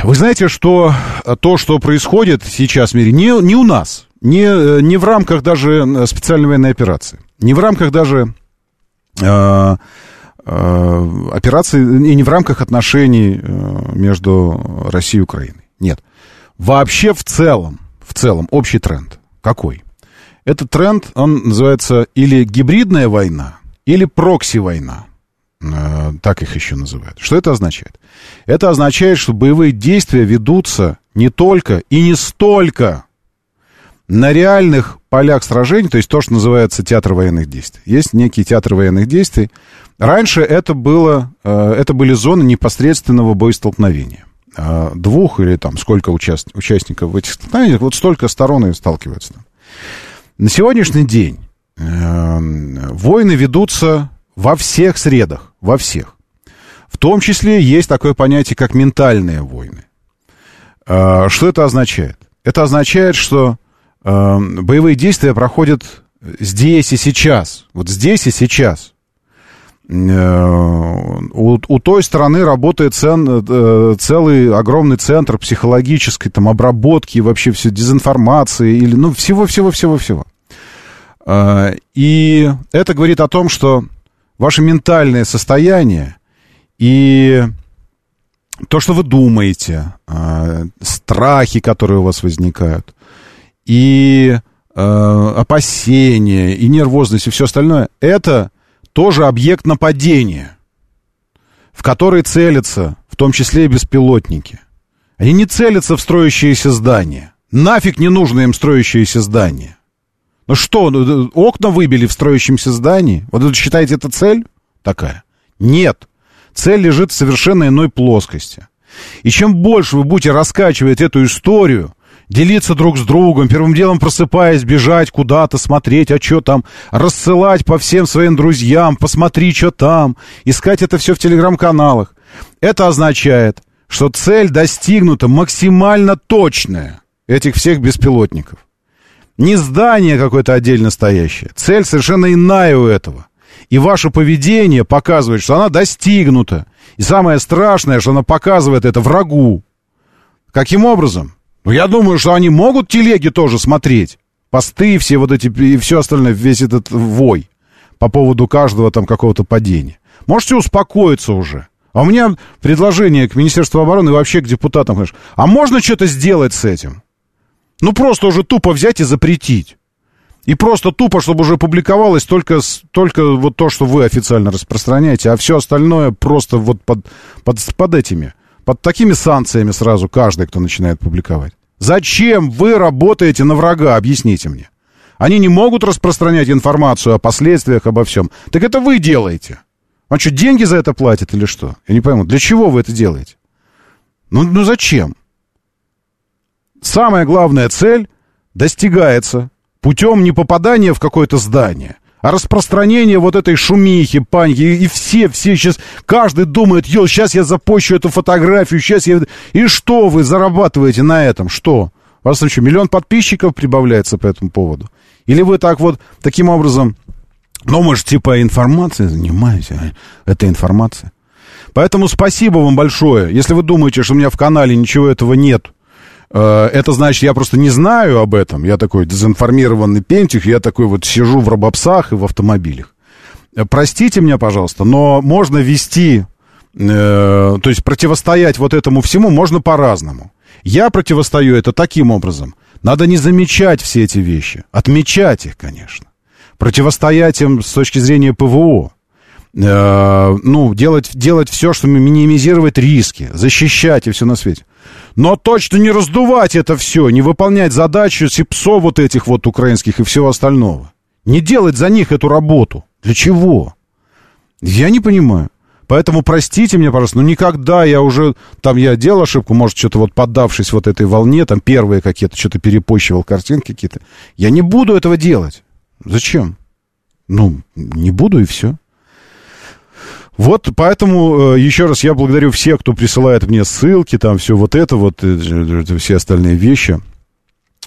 Вы знаете, что то, что происходит сейчас в мире, не, не у нас, не, не в рамках даже специальной военной операции, не в рамках даже э, э, операции, и не в рамках отношений э, между Россией и Украиной. Нет. Вообще в целом, в целом, общий тренд. Какой? Этот тренд, он называется или гибридная война, или прокси-война. Э, Так их еще называют. Что это означает? Это означает, что боевые действия ведутся не только и не столько на реальных полях сражений, то есть то, что называется театр военных действий. Есть некий театр военных действий. Раньше это, было, э, это были зоны непосредственного боестолкновения. Э, Двух или там сколько участ- участников в этих столкновениях, вот столько сторон и сталкиваются. На сегодняшний день э, войны ведутся во всех средах, во всех. В том числе есть такое понятие, как ментальные войны. Э, Что это означает? Это означает, что э, боевые действия проходят здесь и сейчас. Вот здесь и сейчас. Э, У, у той стороны работает цен- э, целый огромный центр психологической там, обработки, вообще все дезинформации, или, ну, всего-всего-всего-всего. Э, И это говорит о том, что ваше ментальное состояние и то, что вы думаете, страхи, которые у вас возникают, и опасения, и нервозность, и все остальное, это тоже объект нападения, в который целятся, в том числе и беспилотники. Они не целятся в строящиеся здания. Нафиг не нужно им строящиеся здания. Ну что, ну, окна выбили в строящемся здании? Вот вы считаете, это цель такая? Нет. Цель лежит в совершенно иной плоскости. И чем больше вы будете раскачивать эту историю, делиться друг с другом, первым делом просыпаясь, бежать куда-то, смотреть, а что там, рассылать по всем своим друзьям, посмотри, что там, искать это все в телеграм-каналах. Это означает, что цель достигнута максимально точная этих всех беспилотников. Не здание какое-то отдельно стоящее. Цель совершенно иная у этого. И ваше поведение показывает, что она достигнута. И самое страшное, что она показывает это врагу. Каким образом? Ну, я думаю, что они могут телеги тоже смотреть. Посты, все вот эти, и все остальное, весь этот вой по поводу каждого там какого-то падения. Можете успокоиться уже. А у меня предложение к Министерству обороны и вообще к депутатам, конечно. А можно что-то сделать с этим? Ну, просто уже тупо взять и запретить. И просто тупо, чтобы уже публиковалось только, только вот то, что вы официально распространяете, а все остальное просто вот под, под, под этими, под такими санкциями сразу каждый, кто начинает публиковать. Зачем вы работаете на врага, объясните мне. Они не могут распространять информацию о последствиях, обо всем. Так это вы делаете. А что, деньги за это платят или что? Я не пойму, для чего вы это делаете? Ну, ну зачем? Самая главная цель достигается путем не попадания в какое-то здание, а распространения вот этой шумихи, паники. И, все, все сейчас, каждый думает, йо, сейчас я запущу эту фотографию, сейчас я... И что вы зарабатываете на этом? Что? У вас там что, миллион подписчиков прибавляется по этому поводу? Или вы так вот, таким образом, ну, мы же типа информацией занимаетесь, а это информация. Поэтому спасибо вам большое. Если вы думаете, что у меня в канале ничего этого нет, это значит, я просто не знаю об этом. Я такой дезинформированный пентих, я такой вот сижу в робопсах и в автомобилях. Э, Простите меня, пожалуйста, но можно вести, э, то есть противостоять вот этому всему можно по-разному. Я противостою это таким образом. Надо не замечать все эти вещи, отмечать их, конечно. Противостоять им с точки зрения ПВО. Э, ну, делать, делать все, чтобы минимизировать риски, защищать и все на свете. Но точно не раздувать это все, не выполнять задачу СИПСО вот этих вот украинских и всего остального. Не делать за них эту работу. Для чего? Я не понимаю. Поэтому простите меня, пожалуйста, но никогда я уже, там я делал ошибку, может, что-то вот поддавшись вот этой волне, там первые какие-то, что-то перепощивал картинки какие-то. Я не буду этого делать. Зачем? Ну, не буду и все. Вот поэтому э, еще раз я благодарю всех, кто присылает мне ссылки, там все вот это вот, э, все остальные вещи.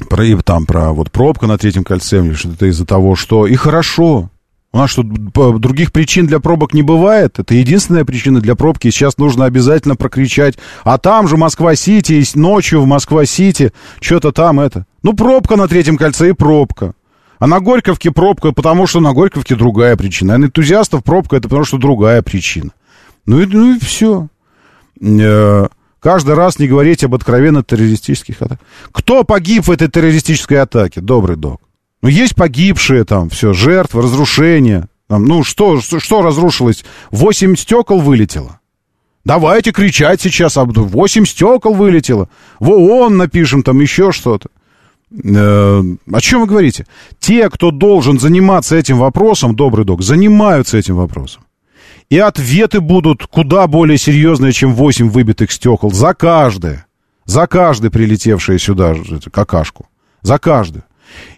Про, и там про вот пробка на третьем кольце, что-то из-за того, что... И хорошо. У нас что, других причин для пробок не бывает? Это единственная причина для пробки. Сейчас нужно обязательно прокричать. А там же Москва-Сити, ночью в Москва-Сити, что-то там это. Ну, пробка на третьем кольце и пробка. А на Горьковке пробка, потому что на Горьковке другая причина. А на энтузиастов пробка, это потому что другая причина. Ну и, ну и все. Э, каждый раз не говорить об откровенно террористических атаках. Кто погиб в этой террористической атаке, добрый док? Ну, есть погибшие там, все, жертвы, разрушения. Там, ну, что, что, что разрушилось? Восемь стекол вылетело. Давайте кричать сейчас об восемь стекол вылетело. В ООН напишем там еще что-то. Э, о чем вы говорите? Те, кто должен заниматься этим вопросом, добрый док, занимаются этим вопросом. И ответы будут куда более серьезные, чем 8 выбитых стекол. За каждое. За каждое прилетевшее сюда какашку. За каждую.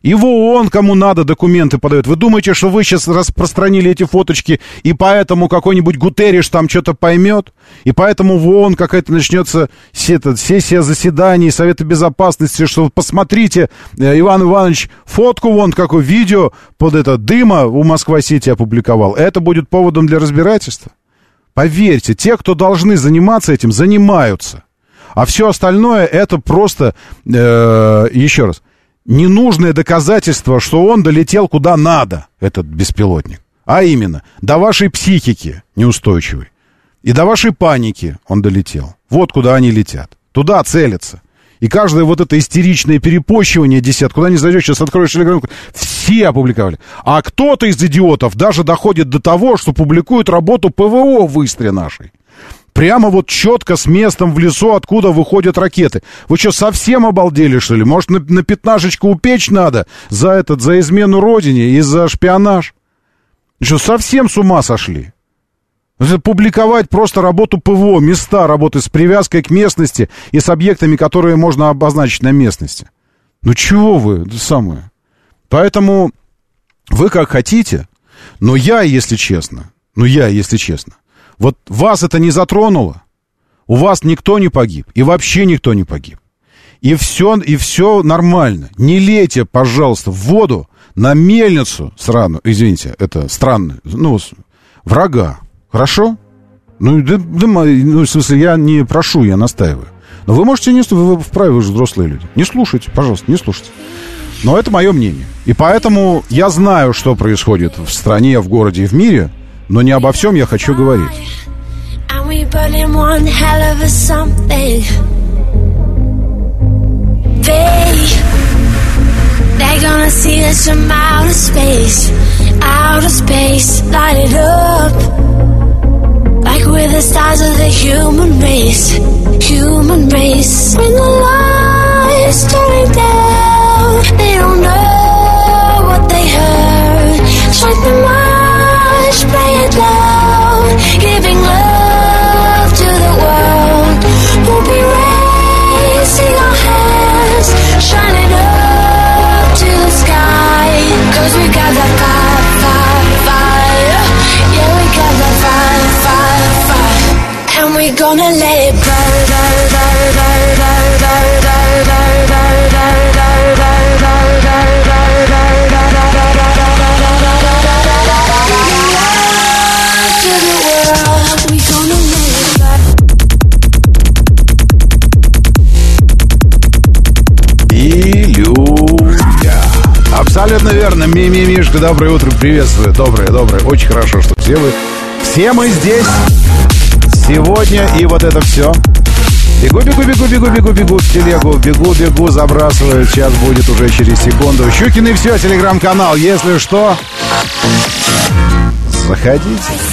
И в ООН, кому надо, документы подают. Вы думаете, что вы сейчас распространили эти фоточки, и поэтому какой-нибудь Гутериш там что-то поймет? И поэтому в ООН какая-то начнется сессия заседаний Совета Безопасности, что посмотрите, э, Иван Иванович, фотку вон, какое видео под это дыма у Москва-Сити опубликовал. Это будет поводом для разбирательства? Поверьте, те, кто должны заниматься этим, занимаются. А все остальное это просто, э, еще раз, ненужное доказательство, что он долетел куда надо, этот беспилотник. А именно, до вашей психики неустойчивой. И до вашей паники он долетел. Вот куда они летят. Туда целятся. И каждое вот это истеричное перепощивание десят, куда не зайдешь, сейчас откроешь телеграмму, все опубликовали. А кто-то из идиотов даже доходит до того, что публикует работу ПВО в Истре нашей. Прямо вот четко с местом в лесу, откуда выходят ракеты. Вы что, совсем обалдели, что ли? Может, на, на пятнашечку упечь надо за этот, за измену родине и за шпионаж? Что, совсем с ума сошли? Публиковать просто работу ПВО, места работы с привязкой к местности и с объектами, которые можно обозначить на местности. Ну чего вы, это самое. Поэтому вы как хотите, но я, если честно, ну я, если честно, вот вас это не затронуло, у вас никто не погиб, и вообще никто не погиб. И все, и все нормально. Не лейте, пожалуйста, в воду на мельницу сраную, извините, это странно, ну, врага. Хорошо? Ну, да, да, ну, в смысле, я не прошу, я настаиваю. Но вы можете не слушать, вы вправе, вы же взрослые люди. Не слушайте, пожалуйста, не слушайте. Но это мое мнение. И поэтому я знаю, что происходит в стране, в городе и в мире, но не обо всем я хочу говорить. Turning down, gonna let it burn, burn, burn, burn, burn, burn, burn, burn, burn, burn, burn, burn, burn, burn, burn, burn, gonna let it burn. Илюля. Абсолютно верно. Мими Мишка, доброе утро, приветствую. Доброе, доброе. Очень хорошо, что все вы, все мы здесь сегодня. И вот это все. Бегу, бегу, бегу, бегу, бегу, бегу в телегу. Бегу, бегу, забрасываю. Сейчас будет уже через секунду. Щукин и все, телеграм-канал. Если что, заходите.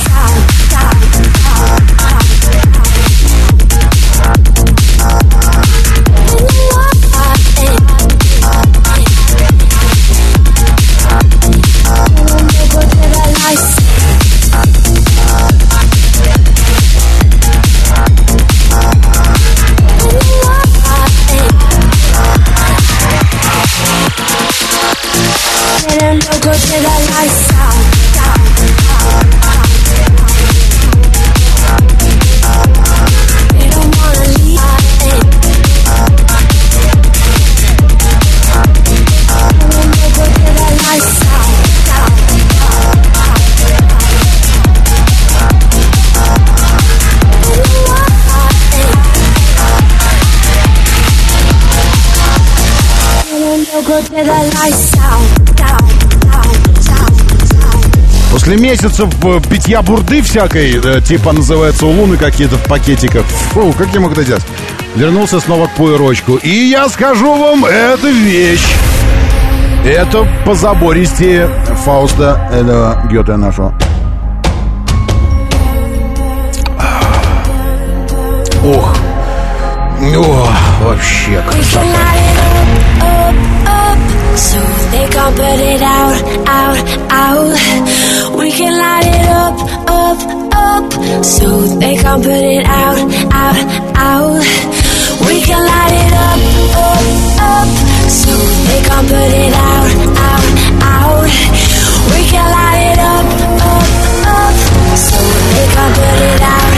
После месяцев э, питья бурды всякой, э, типа называется у Луны какие-то в пакетиках. Фу, как я мог это делать? Вернулся снова к пуэрочку. И я скажу вам, это вещь. Это позабористее Фауста этого Гёте нашего. Ох. Ох, вообще красота. So they can't put it out, out, out. We can light it up, up, up, so they can't put it out, out, out. We can light it up, up, up, so they can't put it out, out, out. We can light it up, up, up, so they can't put it out,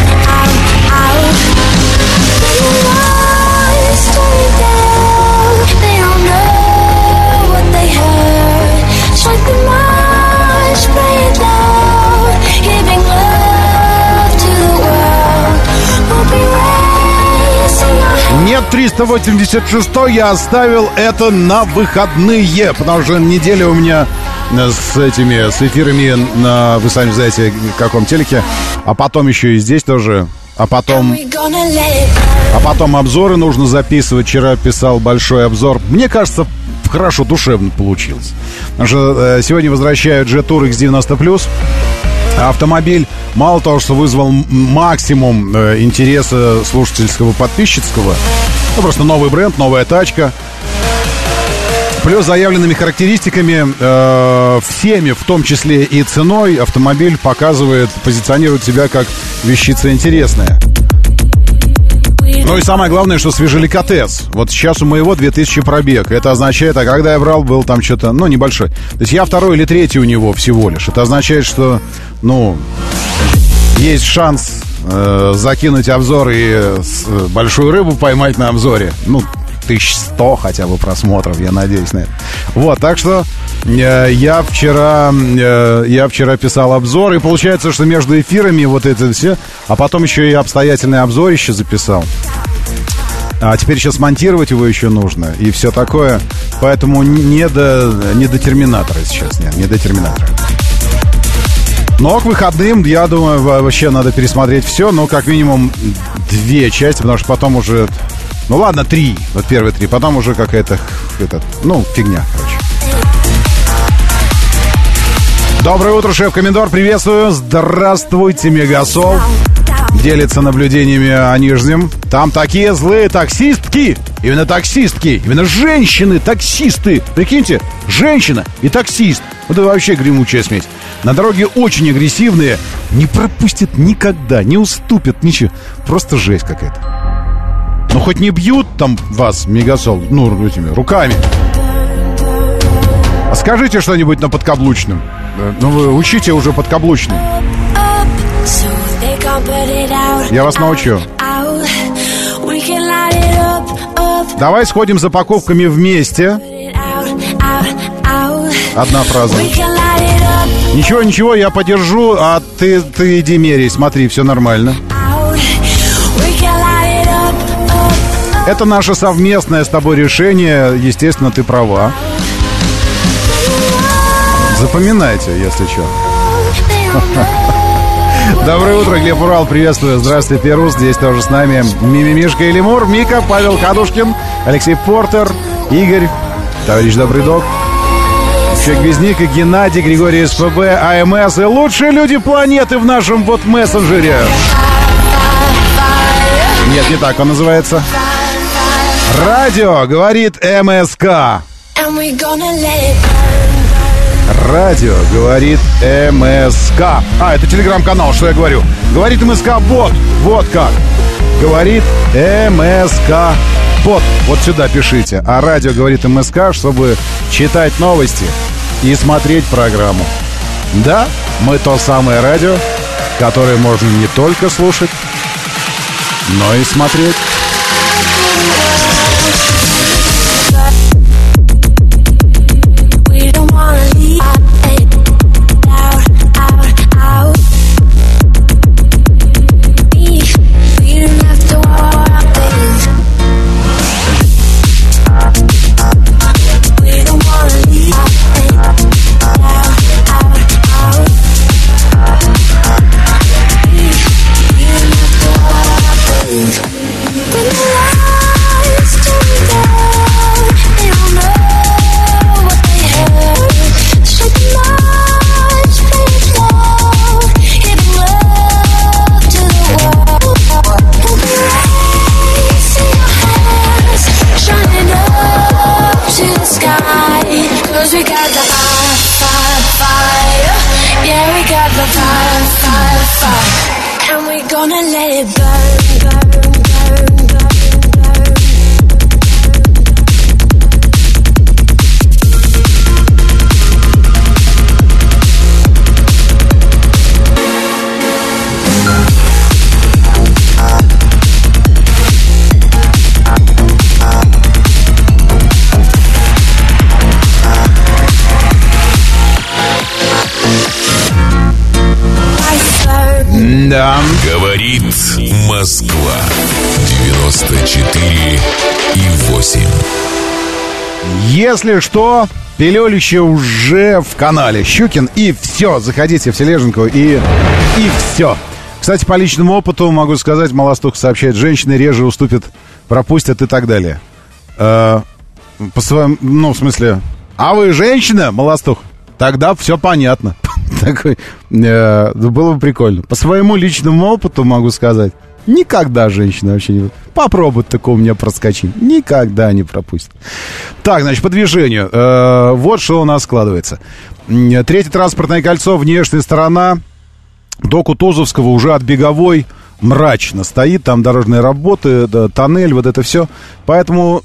Нет, 386 я оставил это на выходные, потому что неделя у меня с этими, с эфирами на, вы сами знаете, каком телеке, а потом еще и здесь тоже, а потом, а потом обзоры нужно записывать. Вчера писал большой обзор. Мне кажется, хорошо, душевно получилось. Потому что сегодня возвращают G-Tour X90+. Автомобиль мало того, что вызвал максимум э, интереса слушательского, подписчицкого, ну, просто новый бренд, новая тачка. Плюс заявленными характеристиками, э, всеми, в том числе и ценой, автомобиль показывает, позиционирует себя как вещица интересная. Ну и самое главное, что свежеликотес. Вот сейчас у моего 2000 пробег. Это означает, а когда я брал, был там что-то, ну, небольшой. То есть я второй или третий у него всего лишь. Это означает, что, ну, есть шанс э, закинуть обзор и э, э, большую рыбу поймать на обзоре. Ну, 1100 хотя бы просмотров, я надеюсь на это. Вот, так что э, я вчера э, я вчера писал обзор, и получается, что между эфирами вот это все, а потом еще и обстоятельный обзор еще записал. А теперь еще смонтировать его еще нужно и все такое. Поэтому не до, не до терминатора сейчас, нет, не до терминатора. Но к выходным, я думаю, во- вообще надо пересмотреть все, но как минимум две части, потому что потом уже... Ну ладно, три, вот первые три, потом уже какая-то, этот, ну, фигня, короче. Доброе утро, шеф-комендор, приветствую. Здравствуйте, Мегасол. Делится наблюдениями о Нижнем. Там такие злые таксистки. Именно таксистки. Именно женщины, таксисты. Прикиньте, женщина и таксист. Вот это вообще гремучая смесь. На дороге очень агрессивные. Не пропустят никогда, не уступят, ничего. Просто жесть какая-то. Ну, хоть не бьют там вас, Мегасол, ну, этими руками. А скажите что-нибудь на подкаблучном. Э, Ну, вы учите уже подкаблучный. Я вас научу. Давай сходим за покупками вместе. Одна фраза. Ничего, ничего, я подержу, а ты, ты иди меряй, смотри, все нормально. Это наше совместное с тобой решение. Естественно, ты права. Запоминайте, если что. Доброе утро, Глеб Урал, приветствую. Здравствуйте, Перус. Здесь тоже с нами Мимимишка и Лемур, Мика, Павел Кадушкин, Алексей Портер, Игорь, товарищ Добрый Док, Человек без ника, Геннадий, Григорий СПБ, АМС и лучшие люди планеты в нашем вот мессенджере. Нет, не так он называется. Радио, говорит МСК. Радио говорит МСК. А, это телеграм-канал, что я говорю. Говорит МСК бот. Вот как. Говорит МСК бот. Вот сюда пишите. А радио говорит МСК, чтобы читать новости и смотреть программу. Да, мы то самое радио, которое можно не только слушать, но и смотреть. Да. Говорит Москва. 94 и 8. Если что, пилюлище уже в канале Щукин. И все, заходите в Тележенку и, и все. Кстати, по личному опыту могу сказать, Малостух сообщает, женщины реже уступят, пропустят и так далее. Э, по своему, ну, в смысле, а вы женщина, Малостух? Тогда все понятно. Такой, э, было бы прикольно. По своему личному опыту могу сказать, никогда женщина вообще не... Попробует такого у меня проскочить. Никогда не пропустит. Так, значит, по движению. Э, вот что у нас складывается. Третье транспортное кольцо, внешняя сторона. До Кутузовского уже от Беговой мрачно стоит. Там дорожные работы, тоннель, вот это все. Поэтому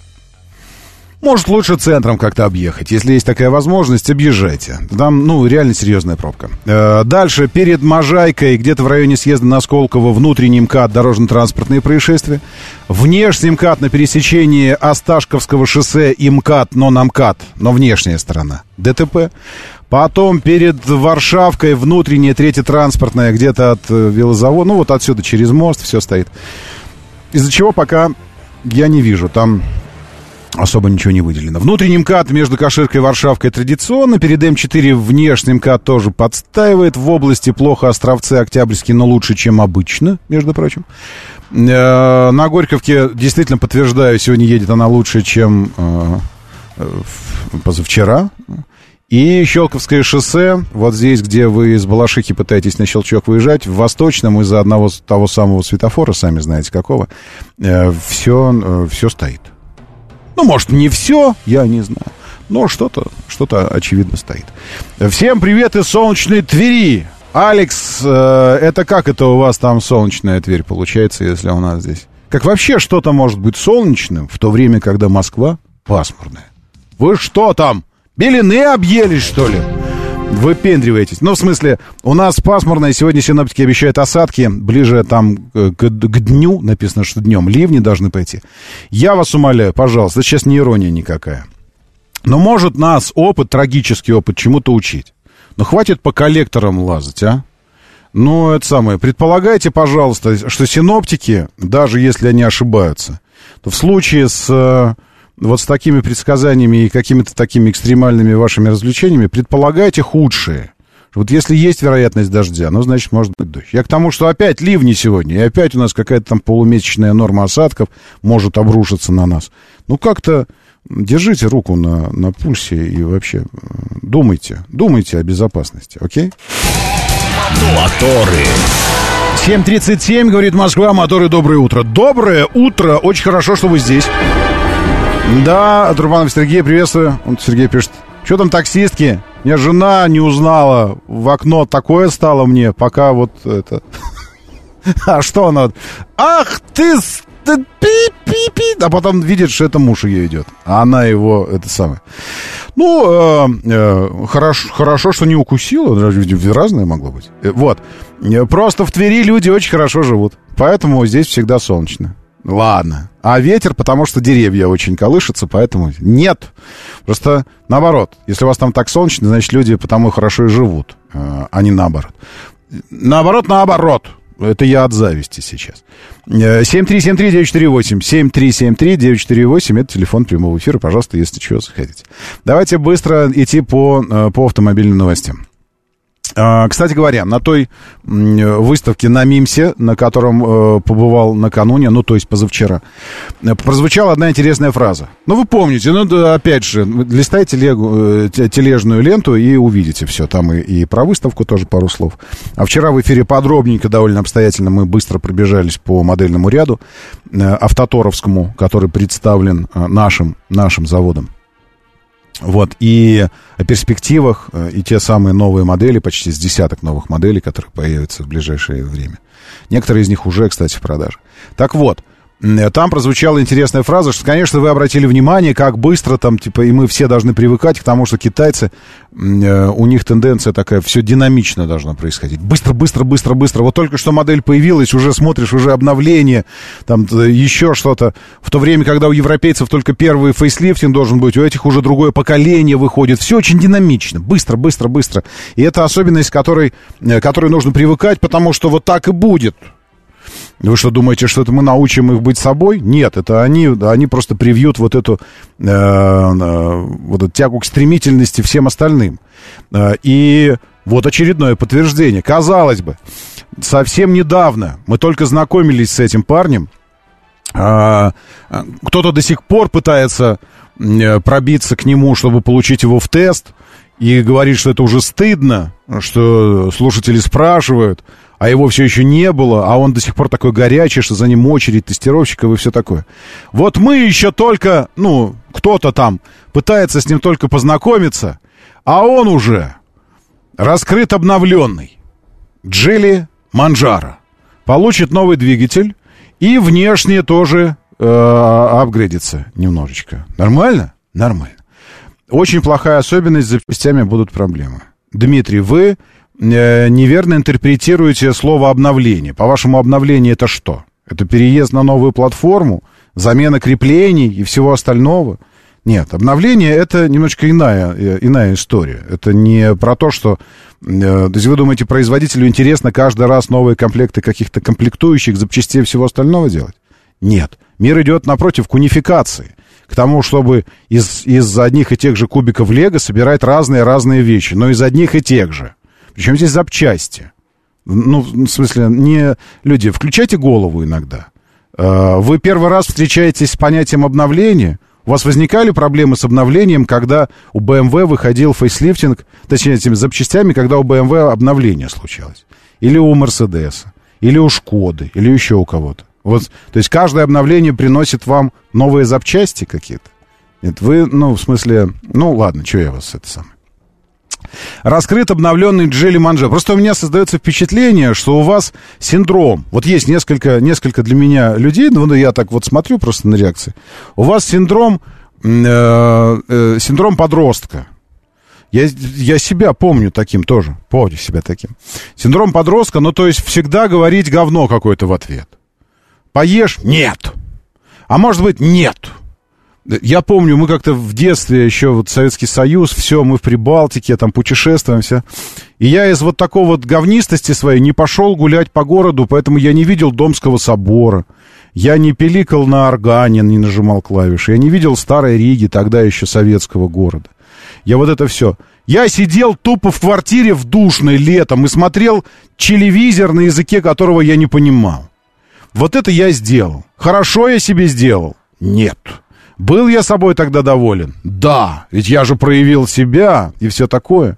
может, лучше центром как-то объехать. Если есть такая возможность, объезжайте. Там, ну, реально серьезная пробка. Э, дальше, перед Можайкой, где-то в районе съезда на Сколково, внутренний МКАД, дорожно-транспортные происшествия. Внешний МКАД на пересечении Осташковского шоссе и МКАД, но на МКАД, но внешняя сторона. ДТП. Потом перед Варшавкой внутренняя, третья транспортная, где-то от э, велозавода. Ну, вот отсюда через мост все стоит. Из-за чего пока я не вижу. Там особо ничего не выделено. Внутренний МКАД между Каширкой и Варшавкой традиционно. Перед М4 внешний МКАД тоже подстаивает. В области плохо Островцы, Октябрьский, но лучше, чем обычно, между прочим. Э, На Горьковке, действительно подтверждаю, сегодня едет она лучше, чем э, э, позавчера. И Щелковское шоссе, вот здесь, где вы из Балашихи пытаетесь на Щелчок выезжать, в Восточном из-за одного того самого светофора, сами знаете какого, все, все стоит. Ну, может, не все, я не знаю. Но что-то, что-то очевидно стоит. Всем привет из солнечной Твери. Алекс, э, это как это у вас там солнечная Тверь получается, если у нас здесь? Как вообще что-то может быть солнечным в то время, когда Москва пасмурная? Вы что там, белины объелись, что ли? Выпендриваетесь. Ну, в смысле, у нас пасмурно, и сегодня синоптики обещают осадки. Ближе там к, к дню, написано, что днем ливни должны пойти. Я вас умоляю, пожалуйста, это сейчас не ирония никакая. Но может нас опыт, трагический опыт, чему-то учить. Но хватит по коллекторам лазать, а? Ну, это самое. Предполагайте, пожалуйста, что синоптики, даже если они ошибаются, то в случае с э, вот с такими предсказаниями и какими-то такими экстремальными вашими развлечениями, предполагайте худшее. Вот если есть вероятность дождя, ну, значит, может быть дождь. Я к тому, что опять ливни сегодня, и опять у нас какая-то там полумесячная норма осадков может обрушиться на нас. Ну, как-то держите руку на, на пульсе и вообще э, думайте, думайте о безопасности, окей? Моторы. 7.37, говорит Москва, моторы, доброе утро. Доброе утро, очень хорошо, что вы здесь. Да, Трубанов Сергей, приветствую. Он Сергей пишет, что там таксистки? Меня жена не узнала, в окно такое стало мне, пока вот это... А что она? Ах ты, пи-пи-пи, а потом видит, что это муж ее идет, а она его, это самое. Ну, э, э, хорошо, хорошо, что не укусила, разное могло быть. Э, вот, Э, просто в Твери люди очень хорошо живут, поэтому здесь всегда солнечно. Ладно. А ветер, потому что деревья очень колышутся, поэтому нет. Просто наоборот. Если у вас там так солнечно, значит, люди потому хорошо и живут, э, а не наоборот. Наоборот, наоборот. Это я от зависти сейчас. 7373948. 7373948. Это телефон прямого эфира. Пожалуйста, если что, заходите. Давайте быстро идти по, э, по автомобильным новостям. А, Кстати говоря, на той выставке на МИМСе, на котором э, побывал накануне, ну, то есть позавчера, э, прозвучала одна интересная фраза. Ну, вы помните, ну, да, опять же, листайте легу, э, тележную ленту и увидите все. Там и, и про выставку тоже пару слов. А вчера в эфире подробненько, довольно обстоятельно мы быстро пробежались по модельному ряду автоторовскому, который представлен нашим, нашим заводом. Вот, и о перспективах, э, и те самые новые модели, почти с десяток новых моделей, которые появятся в ближайшее время. Некоторые из них уже, кстати, в продаже. Так вот, там прозвучала интересная фраза, что, конечно, вы обратили внимание, как быстро там, типа, и мы все должны привыкать к тому, что китайцы, э, у них тенденция такая, все динамично должно происходить. Быстро, быстро, быстро, быстро. Вот только что модель появилась, уже смотришь, уже обновление, там еще что-то. В то время, когда у европейцев только первый фейслифтинг должен быть, у этих уже другое поколение выходит. Все очень динамично, быстро, быстро, быстро. И это особенность, которой, э, которой нужно привыкать, потому что вот так и будет. Вы что, думаете, что это мы научим их быть собой? Нет, это они, они просто привьют вот эту, э, э, вот эту тягу к стремительности всем остальным. Э, и вот очередное подтверждение. Казалось бы, совсем недавно мы только знакомились с этим парнем. Э, кто-то до сих пор пытается э, пробиться к нему, чтобы получить его в тест. И говорит, что это уже стыдно, что слушатели спрашивают а его все еще не было, а он до сих пор такой горячий, что за ним очередь тестировщиков и все такое. Вот мы еще только, ну, кто-то там пытается с ним только познакомиться, а он уже раскрыт обновленный. Джили Манджара. Получит новый двигатель и внешне тоже э, апгрейдится немножечко. Нормально? Нормально. Очень плохая особенность, с запчастями будут проблемы. Дмитрий, вы неверно интерпретируете слово обновление. По-вашему, обновление это что? Это переезд на новую платформу, замена креплений и всего остального? Нет, обновление это немножко иная, э, иная история. Это не про то, что... Э, то есть вы думаете, производителю интересно каждый раз новые комплекты каких-то комплектующих, запчастей и всего остального делать? Нет. Мир идет напротив к унификации. К тому, чтобы из, из одних и тех же кубиков Лего собирать разные-разные вещи, но из одних и тех же. Причем здесь запчасти. Ну, в смысле, не... Люди, включайте голову иногда. А, вы первый раз встречаетесь с понятием обновления. У вас возникали проблемы с обновлением, когда у BMW выходил фейслифтинг, точнее, этими запчастями, когда у BMW обновление случалось? Или у Мерседеса? Или у Шкоды? Или еще у кого-то? Вот, то есть каждое обновление приносит вам новые запчасти какие-то? Нет, вы, ну, в смысле, ну, ладно, что я вас это самое. Раскрыт обновленный Джелли Манже. Просто у меня создается впечатление, что у вас синдром. Вот есть несколько, несколько для меня людей, ну, я так вот смотрю просто на реакции. У вас синдром, э, э, синдром подростка. Я, я себя помню таким тоже. Помню себя таким. Синдром подростка, ну, то есть всегда говорить говно какое-то в ответ. Поешь? Нет. А может быть, нет. Я помню, мы как-то в детстве еще вот Советский Союз, все, мы в Прибалтике, там путешествуем, все. И я из вот такой вот говнистости своей не пошел гулять по городу, поэтому я не видел Домского собора. Я не пиликал на органе, не нажимал клавиши. Я не видел Старой Риги, тогда еще советского города. Я вот это все. Я сидел тупо в квартире в душной летом и смотрел телевизор, на языке которого я не понимал. Вот это я сделал. Хорошо я себе сделал? Нет. Был я собой тогда доволен? Да, ведь я же проявил себя и все такое.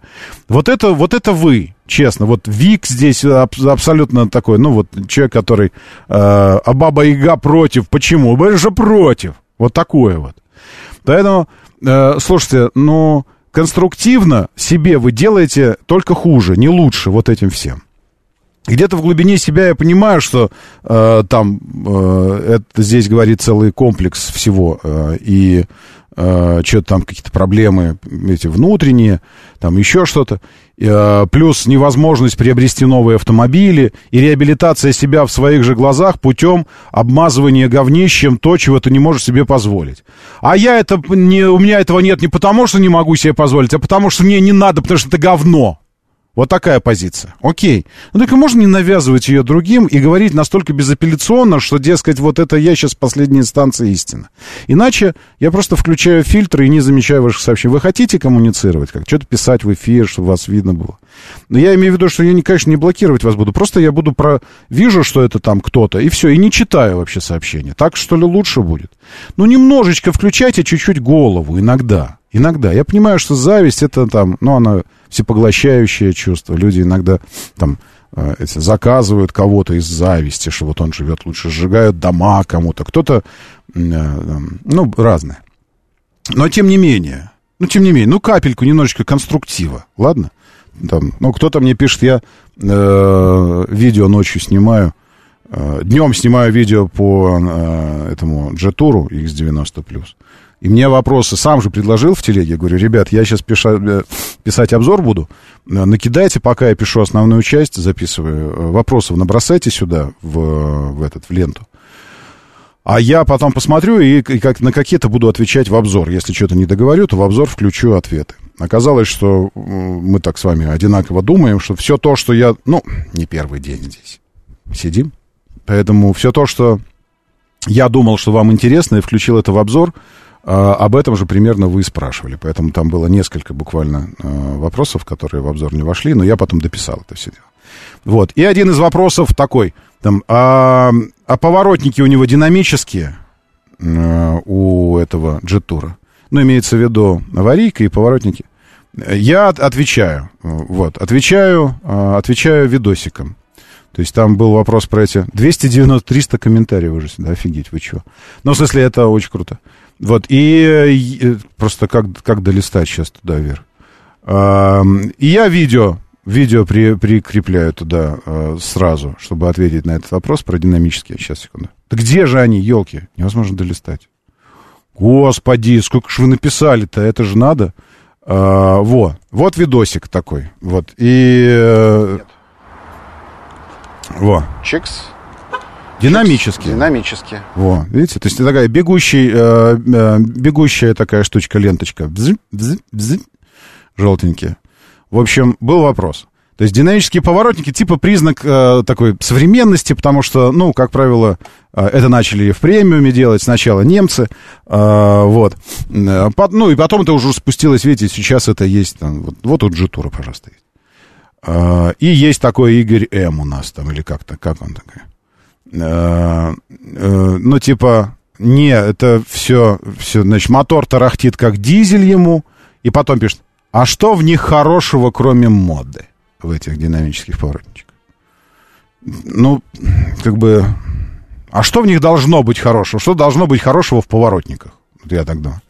Вот это, вот это вы, честно. Вот Вик здесь аб- абсолютно такой, ну вот человек, который... Э, а Баба Яга против. Почему? Вы же против. Вот такое вот. Поэтому, э, слушайте, ну, конструктивно себе вы делаете только хуже, не лучше вот этим всем. Где-то в глубине себя я понимаю, что э, там э, это здесь говорит целый комплекс всего, э, и э, что-то там какие-то проблемы эти внутренние, там еще что-то, э, плюс невозможность приобрести новые автомобили и реабилитация себя в своих же глазах путем обмазывания говнищем то, чего ты не можешь себе позволить. А я это не, у меня этого нет не потому, что не могу себе позволить, а потому что мне не надо, потому что это говно. Вот такая позиция. Окей. Ну так и можно не навязывать ее другим и говорить настолько безапелляционно, что, дескать, вот это я сейчас последняя инстанция истины. Иначе я просто включаю фильтры и не замечаю ваших сообщений. Вы хотите коммуницировать, как что-то писать в эфир, чтобы вас видно было. Но я имею в виду, что я, конечно, не блокировать вас буду. Просто я буду про... Вижу, что это там кто-то, и все, и не читаю вообще сообщения. Так, что ли, лучше будет? Ну, немножечко включайте чуть-чуть голову иногда. Иногда. Я понимаю, что зависть это там, ну, она всепоглощающее чувство. Люди иногда там э, эти, заказывают кого-то из зависти, что вот он живет лучше, сжигают дома кому-то. Кто-то, э, ну, разное. Но тем не менее, ну, тем не менее, ну, капельку немножечко конструктива, ладно? Там, ну, кто-то мне пишет, я э, видео ночью снимаю, э, днем снимаю видео по э, этому G-туру X90+. И мне вопросы сам же предложил в телеге. Говорю, ребят, я сейчас пиша, э, писать обзор буду. Э, накидайте, пока я пишу основную часть, записываю. Э, вопросов набросайте сюда, в, в этот, в ленту. А я потом посмотрю и, и как, на какие-то буду отвечать в обзор. Если что-то не договорю, то в обзор включу ответы. Оказалось, что мы так с вами одинаково думаем, что все то, что я... Ну, не первый день здесь сидим. Поэтому все то, что я думал, что вам интересно, и включил это в обзор, об этом же примерно вы и спрашивали. Поэтому там было несколько буквально а, вопросов, которые в обзор не вошли, но я потом дописал это все дело. Вот. И один из вопросов такой. Там, а, а поворотники у него динамические а, у этого джеттура? Ну, имеется в виду аварийка и поворотники. Я отвечаю. Вот. Отвечаю, отвечаю видосиком. То есть там был вопрос про эти 290-300 комментариев уже сюда. Офигеть, вы чего? Ну, в смысле, это очень круто. Вот, и, и просто как, как долистать сейчас туда вверх. А, и я видео, видео при, прикрепляю туда а, сразу, чтобы ответить на этот вопрос про динамические. Сейчас, секунду. Да где же они, елки? Невозможно долистать. Господи, сколько же вы написали-то, это же надо. А, во, вот видосик такой. Вот, и... Э, во. Чикс. Динамически. Динамически. Во, видите, то есть такая бегущий, э, э, бегущая такая штучка, ленточка. Бз, бз, бз, желтенькие. В общем, был вопрос. То есть динамические поворотники типа признак э, такой современности, потому что, ну, как правило, э, это начали в премиуме делать сначала немцы, э, вот. Э, под, ну, и потом это уже спустилось, видите, сейчас это есть, там, вот, вот тут же тура, пожалуйста, есть. Э, и есть такой Игорь М у нас там, или как-то, как он такой? Э, э, ну, типа, не, это все, все, значит, мотор тарахтит как дизель ему, и потом пишет, а что в них хорошего, кроме моды, в этих динамических поворотничках? Ну, как бы, а что в них должно быть хорошего? Что должно быть хорошего в поворотниках? Вот я так думаю.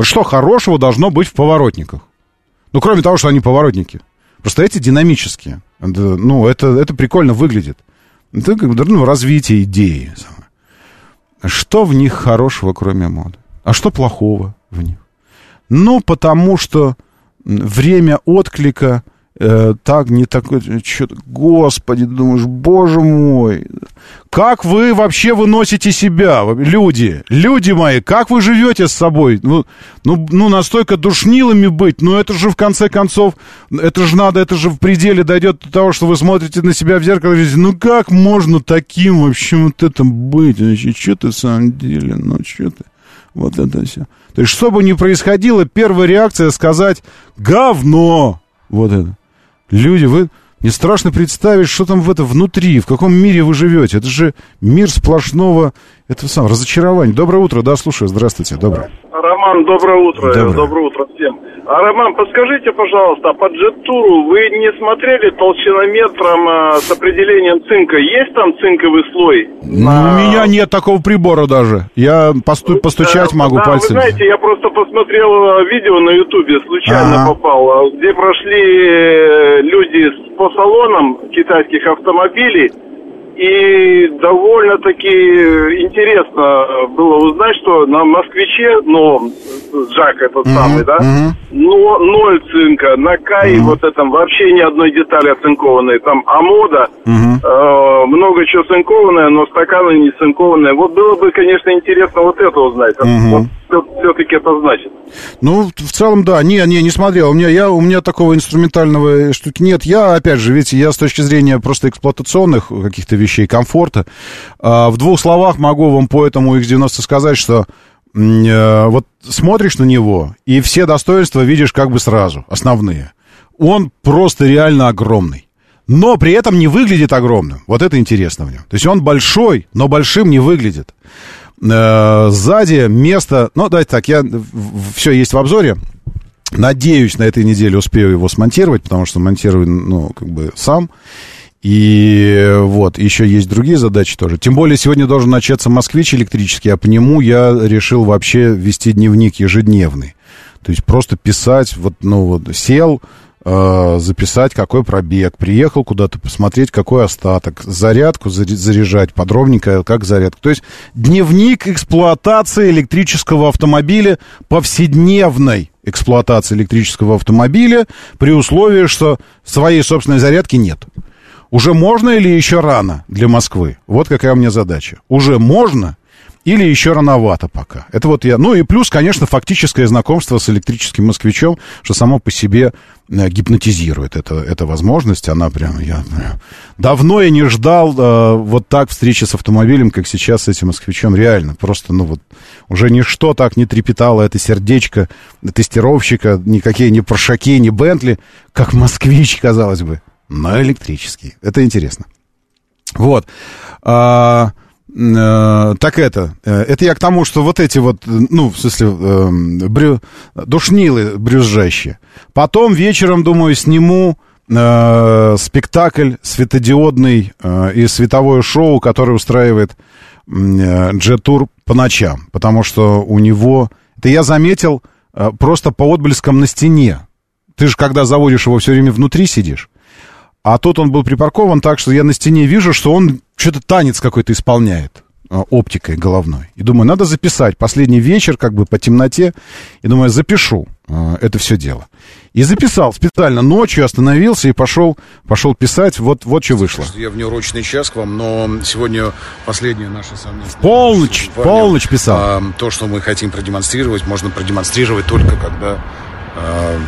Что хорошего должно быть в поворотниках? Ну, кроме того, что они поворотники. Просто эти динамические. Ну, это, это прикольно выглядит. Это как бы ну, развитие идеи. Что в них хорошего, кроме моды? А что плохого в них? Ну, потому что, время отклика э, так, не такой, что-то, господи, думаешь, боже мой, как вы вообще выносите себя, люди, люди мои, как вы живете с собой? Ну, ну, ну, настолько душнилыми быть, ну, это же в конце концов, это же надо, это же в пределе дойдет до того, что вы смотрите на себя в зеркало и говорите, ну, как можно таким вообще вот это быть? Значит, что ты в самом деле, ну, что ты? Вот это все. То есть, что бы ни происходило, первая реакция сказать «говно». Вот это. Люди, вы... Не страшно представить, что там в это внутри, в каком мире вы живете. Это же мир сплошного этого самого разочарования. Доброе утро, да, слушаю. Здравствуйте, доброе. Роман, доброе утро. Доброе. Доброе утро всем. А, Роман, подскажите, пожалуйста, а по джет-туру вы не смотрели толщинометром а, с определением цинка? Есть там цинковый слой? Ну, У меня нет такого прибора даже. Я посту- постучать могу да, пальцем. вы знаете, я просто посмотрел а, видео на ютубе, случайно попал, а, где прошли э, люди по салонам китайских автомобилей, и довольно-таки интересно было узнать, что на «Москвиче», ну, Жак этот самый, да, но ноль цинка, на Кае вот этом вообще ни одной детали оцинкованной, там Амода, э, много чего цинкованное, но стаканы не цинкованные. Вот было бы, конечно, интересно вот это узнать. Вот все-таки это значит. Ну, в целом, да. Не, не, не смотрел. У меня, я, у меня такого инструментального штуки нет. Я, опять же, видите, я с точки зрения просто эксплуатационных каких-то вещей, комфорта, а, в двух словах могу вам по этому X90 сказать, что э, вот смотришь на него, и все достоинства видишь как бы сразу, основные. Он просто реально огромный. Но при этом не выглядит огромным. Вот это интересно в нем. То есть он большой, но большим не выглядит. Э, Сзади место... Ну, давайте так, я... Все есть в обзоре. Надеюсь, на этой неделе успею его смонтировать, потому что монтирую, ну, как бы сам. И вот, еще есть другие задачи тоже. Тем более, сегодня должен начаться москвич электрический, а по нему я решил вообще вести дневник ежедневный. То есть просто писать, вот, ну, вот, сел, э, записать, какой пробег, приехал куда-то посмотреть, какой остаток, зарядку заряжать, подробненько, как зарядку. То есть дневник эксплуатации электрического автомобиля, повседневной эксплуатации электрического автомобиля, при условии, что своей собственной зарядки нет. Уже можно или еще рано для Москвы? Вот какая у меня задача. Уже можно или еще рановато пока? Это вот я... Ну и плюс, конечно, фактическое знакомство с электрическим москвичом, что само по себе э, гипнотизирует. Это, эта возможность, она прям... Я, давно я не ждал э, вот так встречи с автомобилем, как сейчас с этим москвичом. Реально, просто, ну вот, уже ничто так не трепетало это сердечко тестировщика, никакие ни Поршаки, ни Бентли, как москвич, казалось бы, но электрический. Это интересно. Вот. А, э, так это. э, Это я к тому, что вот эти вот, э, ну, в смысле, э, брю, душнилы брюзжащие. Потом вечером, думаю, сниму э, спектакль светодиодный э, и световое шоу, которое устраивает Джетур по ночам. Потому что у него... Это я заметил э, просто по отблескам на стене. Ты же, когда заводишь его, все время внутри сидишь. А тут он был припаркован так, что я на стене вижу, что он что-то танец какой-то исполняет э, оптикой головной. И думаю, надо записать. Последний вечер, как бы по темноте. И думаю, запишу э, это все дело. И записал специально ночью, остановился и пошел, пошел писать. Вот, вот что вышло. Я в неурочный час к вам, но сегодня последняя наша совместная... Полночь, с вами. полночь писал. А, то, что мы хотим продемонстрировать, можно продемонстрировать только когда а,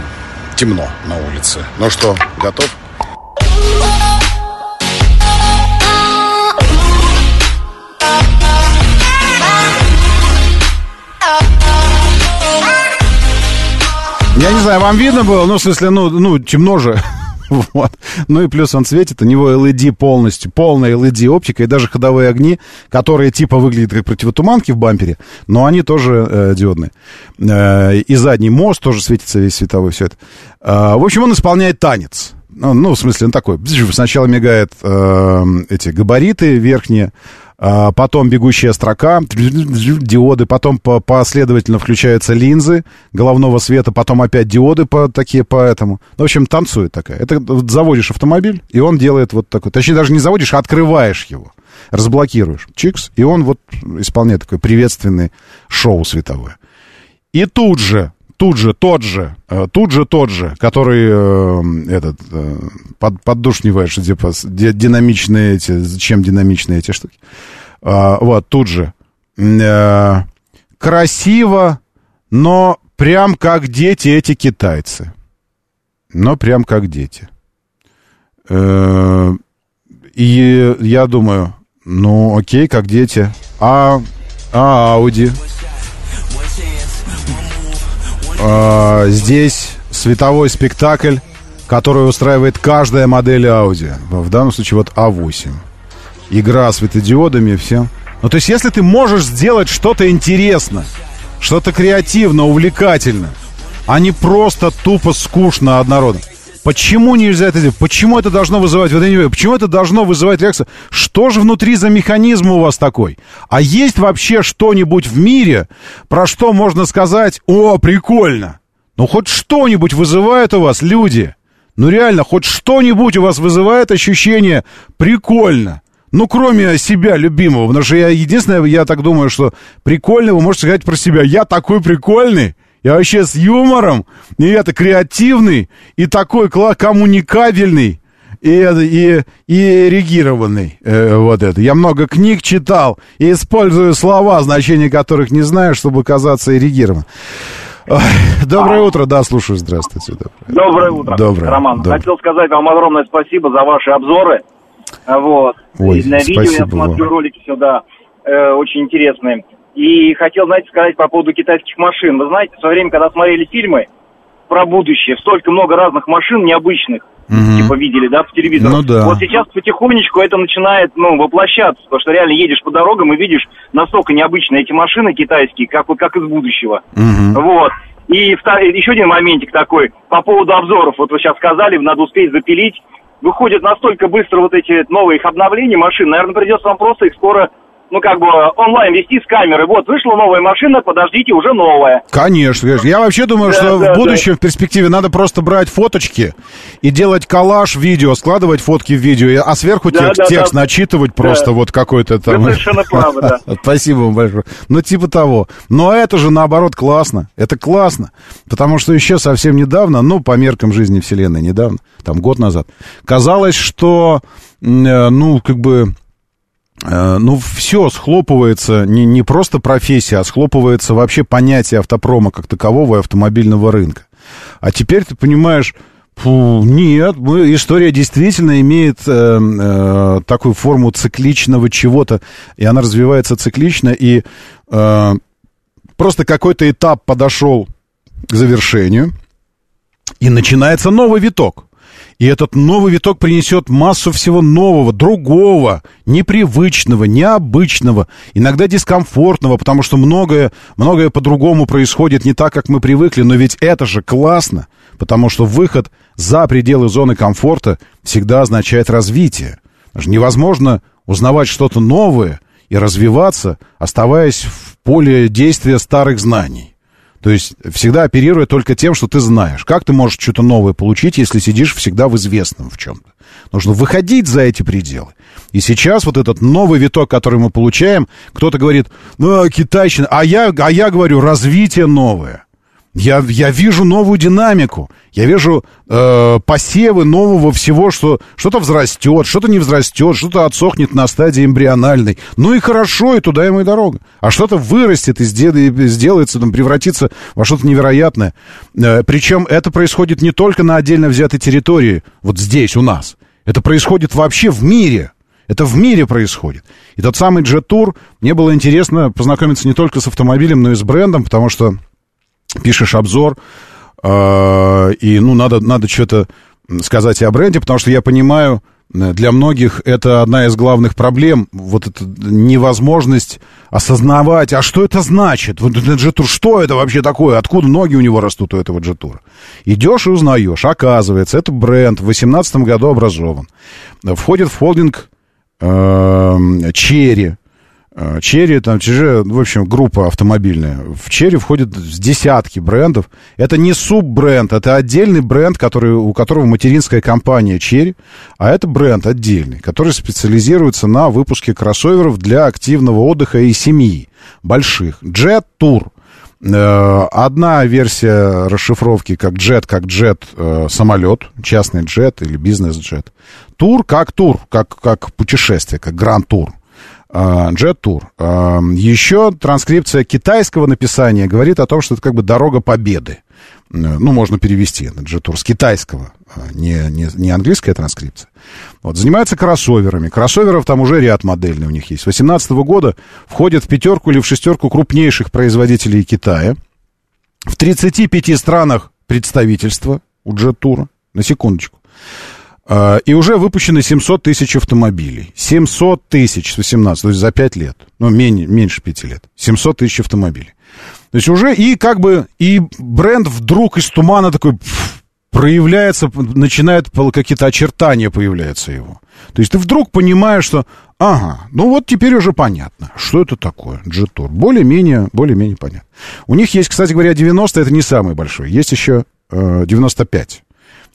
темно на улице. Ну что, готов? Я не знаю, вам видно было? Ну, в смысле, ну, ну темно же. Вот. Ну и плюс он светит, у него LED полностью, полная LED оптика и даже ходовые огни, которые типа выглядят как противотуманки в бампере, но они тоже э, диодные. Э, и задний мост тоже светится весь световой, все это. Э, в общем, он исполняет танец. Ну, ну, в смысле, он такой. Сначала мигает э, эти габариты верхние, потом бегущая строка, диоды, потом по- последовательно включаются линзы головного света, потом опять диоды по, такие по этому. Ну, в общем, танцует такая. Это заводишь автомобиль, и он делает вот такой. Точнее, даже не заводишь, а открываешь его. Разблокируешь. Чикс, и он вот исполняет такое приветственное шоу световое. И тут же, тут же тот же, э, тут же тот же, который э, этот э, под, поддушниваешь, типа динамичные эти, зачем динамичные эти штуки? А, вот, тут же. Э, красиво, но прям как дети эти китайцы. Но прям как дети. Э, и я думаю, ну окей, как дети. А, а Ауди? А, здесь световой спектакль, который устраивает каждая модель Audi. В данном случае вот А8. Игра светодиодами, все. Ну, то есть, если ты можешь сделать что-то интересно, что-то креативно, увлекательно, а не просто тупо скучно однородно. Почему нельзя это делать? Почему это должно вызывать, вот почему это должно вызывать реакцию? Что же внутри за механизм у вас такой? А есть вообще что-нибудь в мире, про что можно сказать, о, прикольно? Ну, хоть что-нибудь вызывает у вас, люди? Ну, реально, хоть что-нибудь у вас вызывает ощущение прикольно? Ну, кроме себя любимого, потому что я единственное, я так думаю, что прикольно вы можете сказать про себя. Я такой прикольный, я вообще с юмором, и это креативный, и такой коммуникабельный, и, и, и эрегированный. э, вот это. Я много книг читал и использую слова, значения которых не знаю, чтобы казаться эрегированным. Доброе утро, да, слушаю, здравствуйте. Доброе, Доброе утро, Доброе, Роман. доброе. Хотел сказать вам огромное спасибо за ваши обзоры. Вот. Ой, И на видео я смотрю вам. ролики сюда э, очень интересные. И хотел, знаете, сказать по поводу китайских машин. Вы знаете, в свое время, когда смотрели фильмы про будущее, столько много разных машин необычных, типа видели, да, по телевизору. Ну да. Вот сейчас потихонечку это начинает, ну, воплощаться, потому что реально едешь по дорогам и видишь настолько необычные эти машины китайские, как вот как из будущего. Вот. И втор- еще один моментик такой по поводу обзоров. Вот вы сейчас сказали, надо успеть запилить. Выходят настолько быстро вот эти новые их обновления машин. Наверное, придется вам просто их скоро, ну, как бы онлайн вести с камеры. Вот, вышла новая машина, подождите, уже новая. Конечно, конечно. Я вообще думаю, Да, что да, в будущем, в перспективе, надо просто брать фоточки и делать коллаж видео, складывать фотки в видео, а сверху Да, текст, да, текст да. начитывать просто Да. вот какой-то там. Вы совершенно правы, да. Спасибо вам большое. Ну, типа того. Но это же, наоборот, классно. Это классно. Потому что еще совсем недавно, ну, по меркам жизни Вселенной недавно, там год назад, казалось, что, э, ну, как бы... Э, ну, все схлопывается, не, не просто профессия, а схлопывается вообще понятие автопрома как такового и автомобильного рынка. А теперь ты понимаешь, фу, нет, мы- история действительно имеет э, э, такую форму цикличного чего-то, и она развивается циклично, и э, просто какой-то этап подошел к завершению, и начинается новый виток. И этот новый виток принесет массу всего нового, другого, непривычного, необычного, иногда дискомфортного, потому что многое, многое по-другому происходит не так, как мы привыкли, но ведь это же классно, потому что выход за пределы зоны комфорта всегда означает развитие. Что невозможно узнавать что-то новое и развиваться, оставаясь в поле действия старых знаний. То есть всегда оперируя только тем, что ты знаешь. Как ты можешь что-то новое получить, если сидишь всегда в известном в чем-то? Нужно выходить за эти пределы. И сейчас вот этот новый виток, который мы получаем, кто-то говорит, ну, китайщина, а я, а я говорю, развитие новое. Я, я вижу новую динамику, я вижу э, посевы нового всего, что что-то взрастет, что-то не взрастет, что-то отсохнет на стадии эмбриональной. Ну и хорошо, и туда ему и дорога. А что-то вырастет и сдел- и сделается, там, превратится во что-то невероятное. Э, причем это происходит не только на отдельно взятой территории, вот здесь, у нас. Это происходит вообще в мире. Это в мире происходит. И тот самый Tour, мне было интересно познакомиться не только с автомобилем, но и с брендом, потому что пишешь обзор, э, и, ну, надо, надо что-то сказать и о бренде, потому что я понимаю, э, для многих это одна из главных проблем, вот эта невозможность осознавать, а что это значит? Вот этот джетур, что это вообще такое? Откуда ноги у него растут у этого джетура? Идешь и узнаешь, оказывается, это бренд, в 2018 году образован. Входит в холдинг Chery, Э, Chery, там, чужие, в общем, группа автомобильная. В Chery входит с десятки брендов. Это не суббренд, это отдельный бренд, который, у которого материнская компания Chery, а это бренд отдельный, который специализируется на выпуске кроссоверов для активного отдыха и семьи больших. Jetour. Э, Одна версия расшифровки как джет, как джет э, самолет, частный джет или бизнес-джет. Тур как тур, как, как путешествие, как гранд-тур. Джет-тур. Э, Еще транскрипция китайского написания говорит о том, что это как бы дорога победы. Ну, можно перевести на джет-тур с китайского, э, не, не, не английская транскрипция. Вот, занимается кроссоверами. Кроссоверов там уже ряд модельный у них есть. С 2018 года входят в пятерку или в шестерку крупнейших производителей Китая. В 35 странах представительства у джет-тура. На секундочку. А, И уже выпущено 700 тысяч автомобилей. 700 тысяч с 18, то есть за 5 лет. Ну, менее, меньше 5 лет. 700 тысяч автомобилей. То есть уже и как бы, и бренд вдруг из тумана такой проявляется, начинает какие-то очертания появляются его. То есть ты вдруг понимаешь, что, ага, ну вот теперь уже понятно, что это такое, джетур. Более-менее, более-менее понятно. У них есть, кстати говоря, 90, это не самый большой. Есть еще э, 95.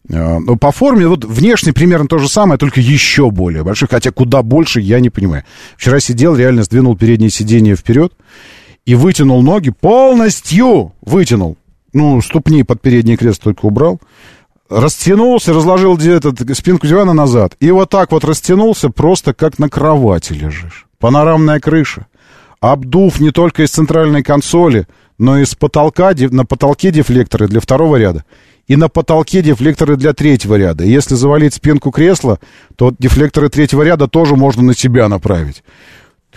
Э, Но по форме, вот внешне примерно то же самое, только еще более большой, хотя куда больше, я не понимаю. Вчера сидел, реально сдвинул переднее сиденье вперед и вытянул ноги, полностью вытянул. Ну, ступни под передний крест только убрал. Растянулся, разложил этот, спинку дивана назад. И вот так вот растянулся, просто как на кровати лежишь. Панорамная крыша. Обдув не только из центральной консоли, но и с потолка, на потолке дефлекторы для второго ряда. И на потолке дефлекторы для третьего ряда. И Если завалить спинку кресла, то дефлекторы третьего ряда тоже можно на себя направить.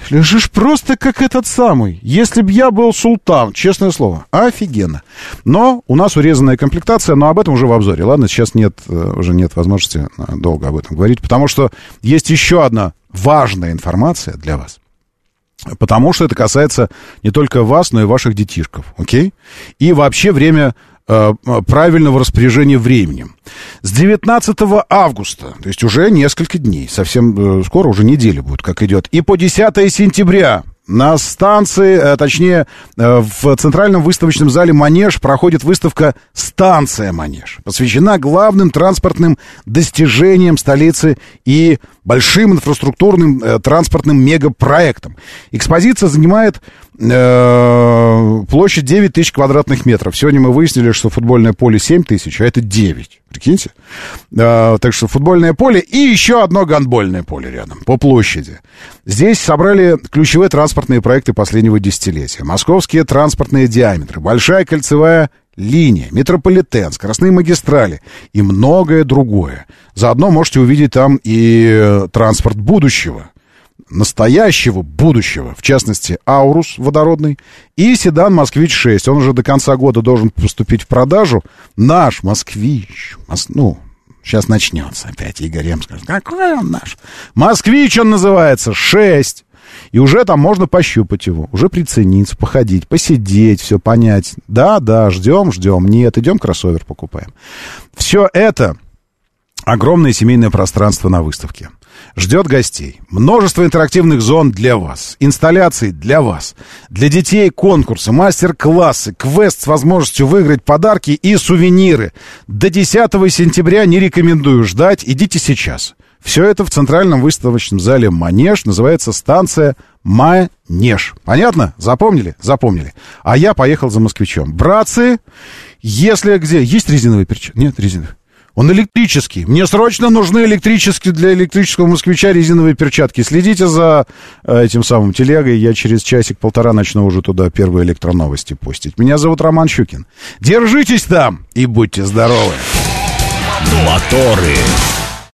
Лежишь просто как этот самый. Если б я был султан, честное слово, офигенно. Но у нас урезанная комплектация, но об этом уже в обзоре. Ладно, сейчас нет, э, уже нет возможности э, долго об этом говорить, потому что есть еще одна важная информация для вас. Потому что это касается не только вас, но и ваших детишков, окей? И вообще время правильного распоряжения временем. С 19 августа, то есть уже несколько дней, совсем э, скоро, уже неделя будет, как идет, и по 10 сентября на станции, э, точнее, э, в Центральном выставочном зале «Манеж» проходит выставка «Станция Манеж». Посвящена главным транспортным достижениям столицы и большим инфраструктурным э, транспортным мегапроектам. Экспозиция занимает э, площадь 9 тысяч квадратных метров. Сегодня мы выяснили, что футбольное поле 7 тысяч, а это 9. Прикиньте. Э, так что футбольное поле и еще одно гандбольное поле рядом по площади. Здесь собрали ключевые транспортные проекты последнего десятилетия. Московские транспортные диаметры, большая кольцевая линия, метрополитен, скоростные магистрали и многое другое. Заодно можете увидеть там и э, транспорт будущего настоящего будущего, в частности, Аурус водородный и седан Москвич-6. Он уже до конца года должен поступить в продажу. Наш Москвич, мос- ну, сейчас начнется опять Игорь М. скажет, какой он наш? Москвич он называется, 6. И уже там можно пощупать его, уже прицениться, походить, посидеть, все понять. Да, да, ждем, ждем. Нет, идем кроссовер покупаем. Все это огромное семейное пространство на выставке. Ждет гостей. Множество интерактивных зон для вас. Инсталляций для вас. Для детей конкурсы, мастер-классы, квест с возможностью выиграть подарки и сувениры. До 10 сентября не рекомендую ждать. Идите сейчас. Все это в центральном выставочном зале «Манеж». Называется станция «Манеж». Понятно? Запомнили? Запомнили. А я поехал за москвичом. Братцы, если где... Есть резиновые перчатки? Нет резиновых. Он электрический. Мне срочно нужны электрические для электрического москвича резиновые перчатки. Следите за э, этим самым телегой. Я через часик-полтора начну уже туда первые электроновости постить. Меня зовут Роман Щукин. Держитесь там и будьте здоровы. Моторы.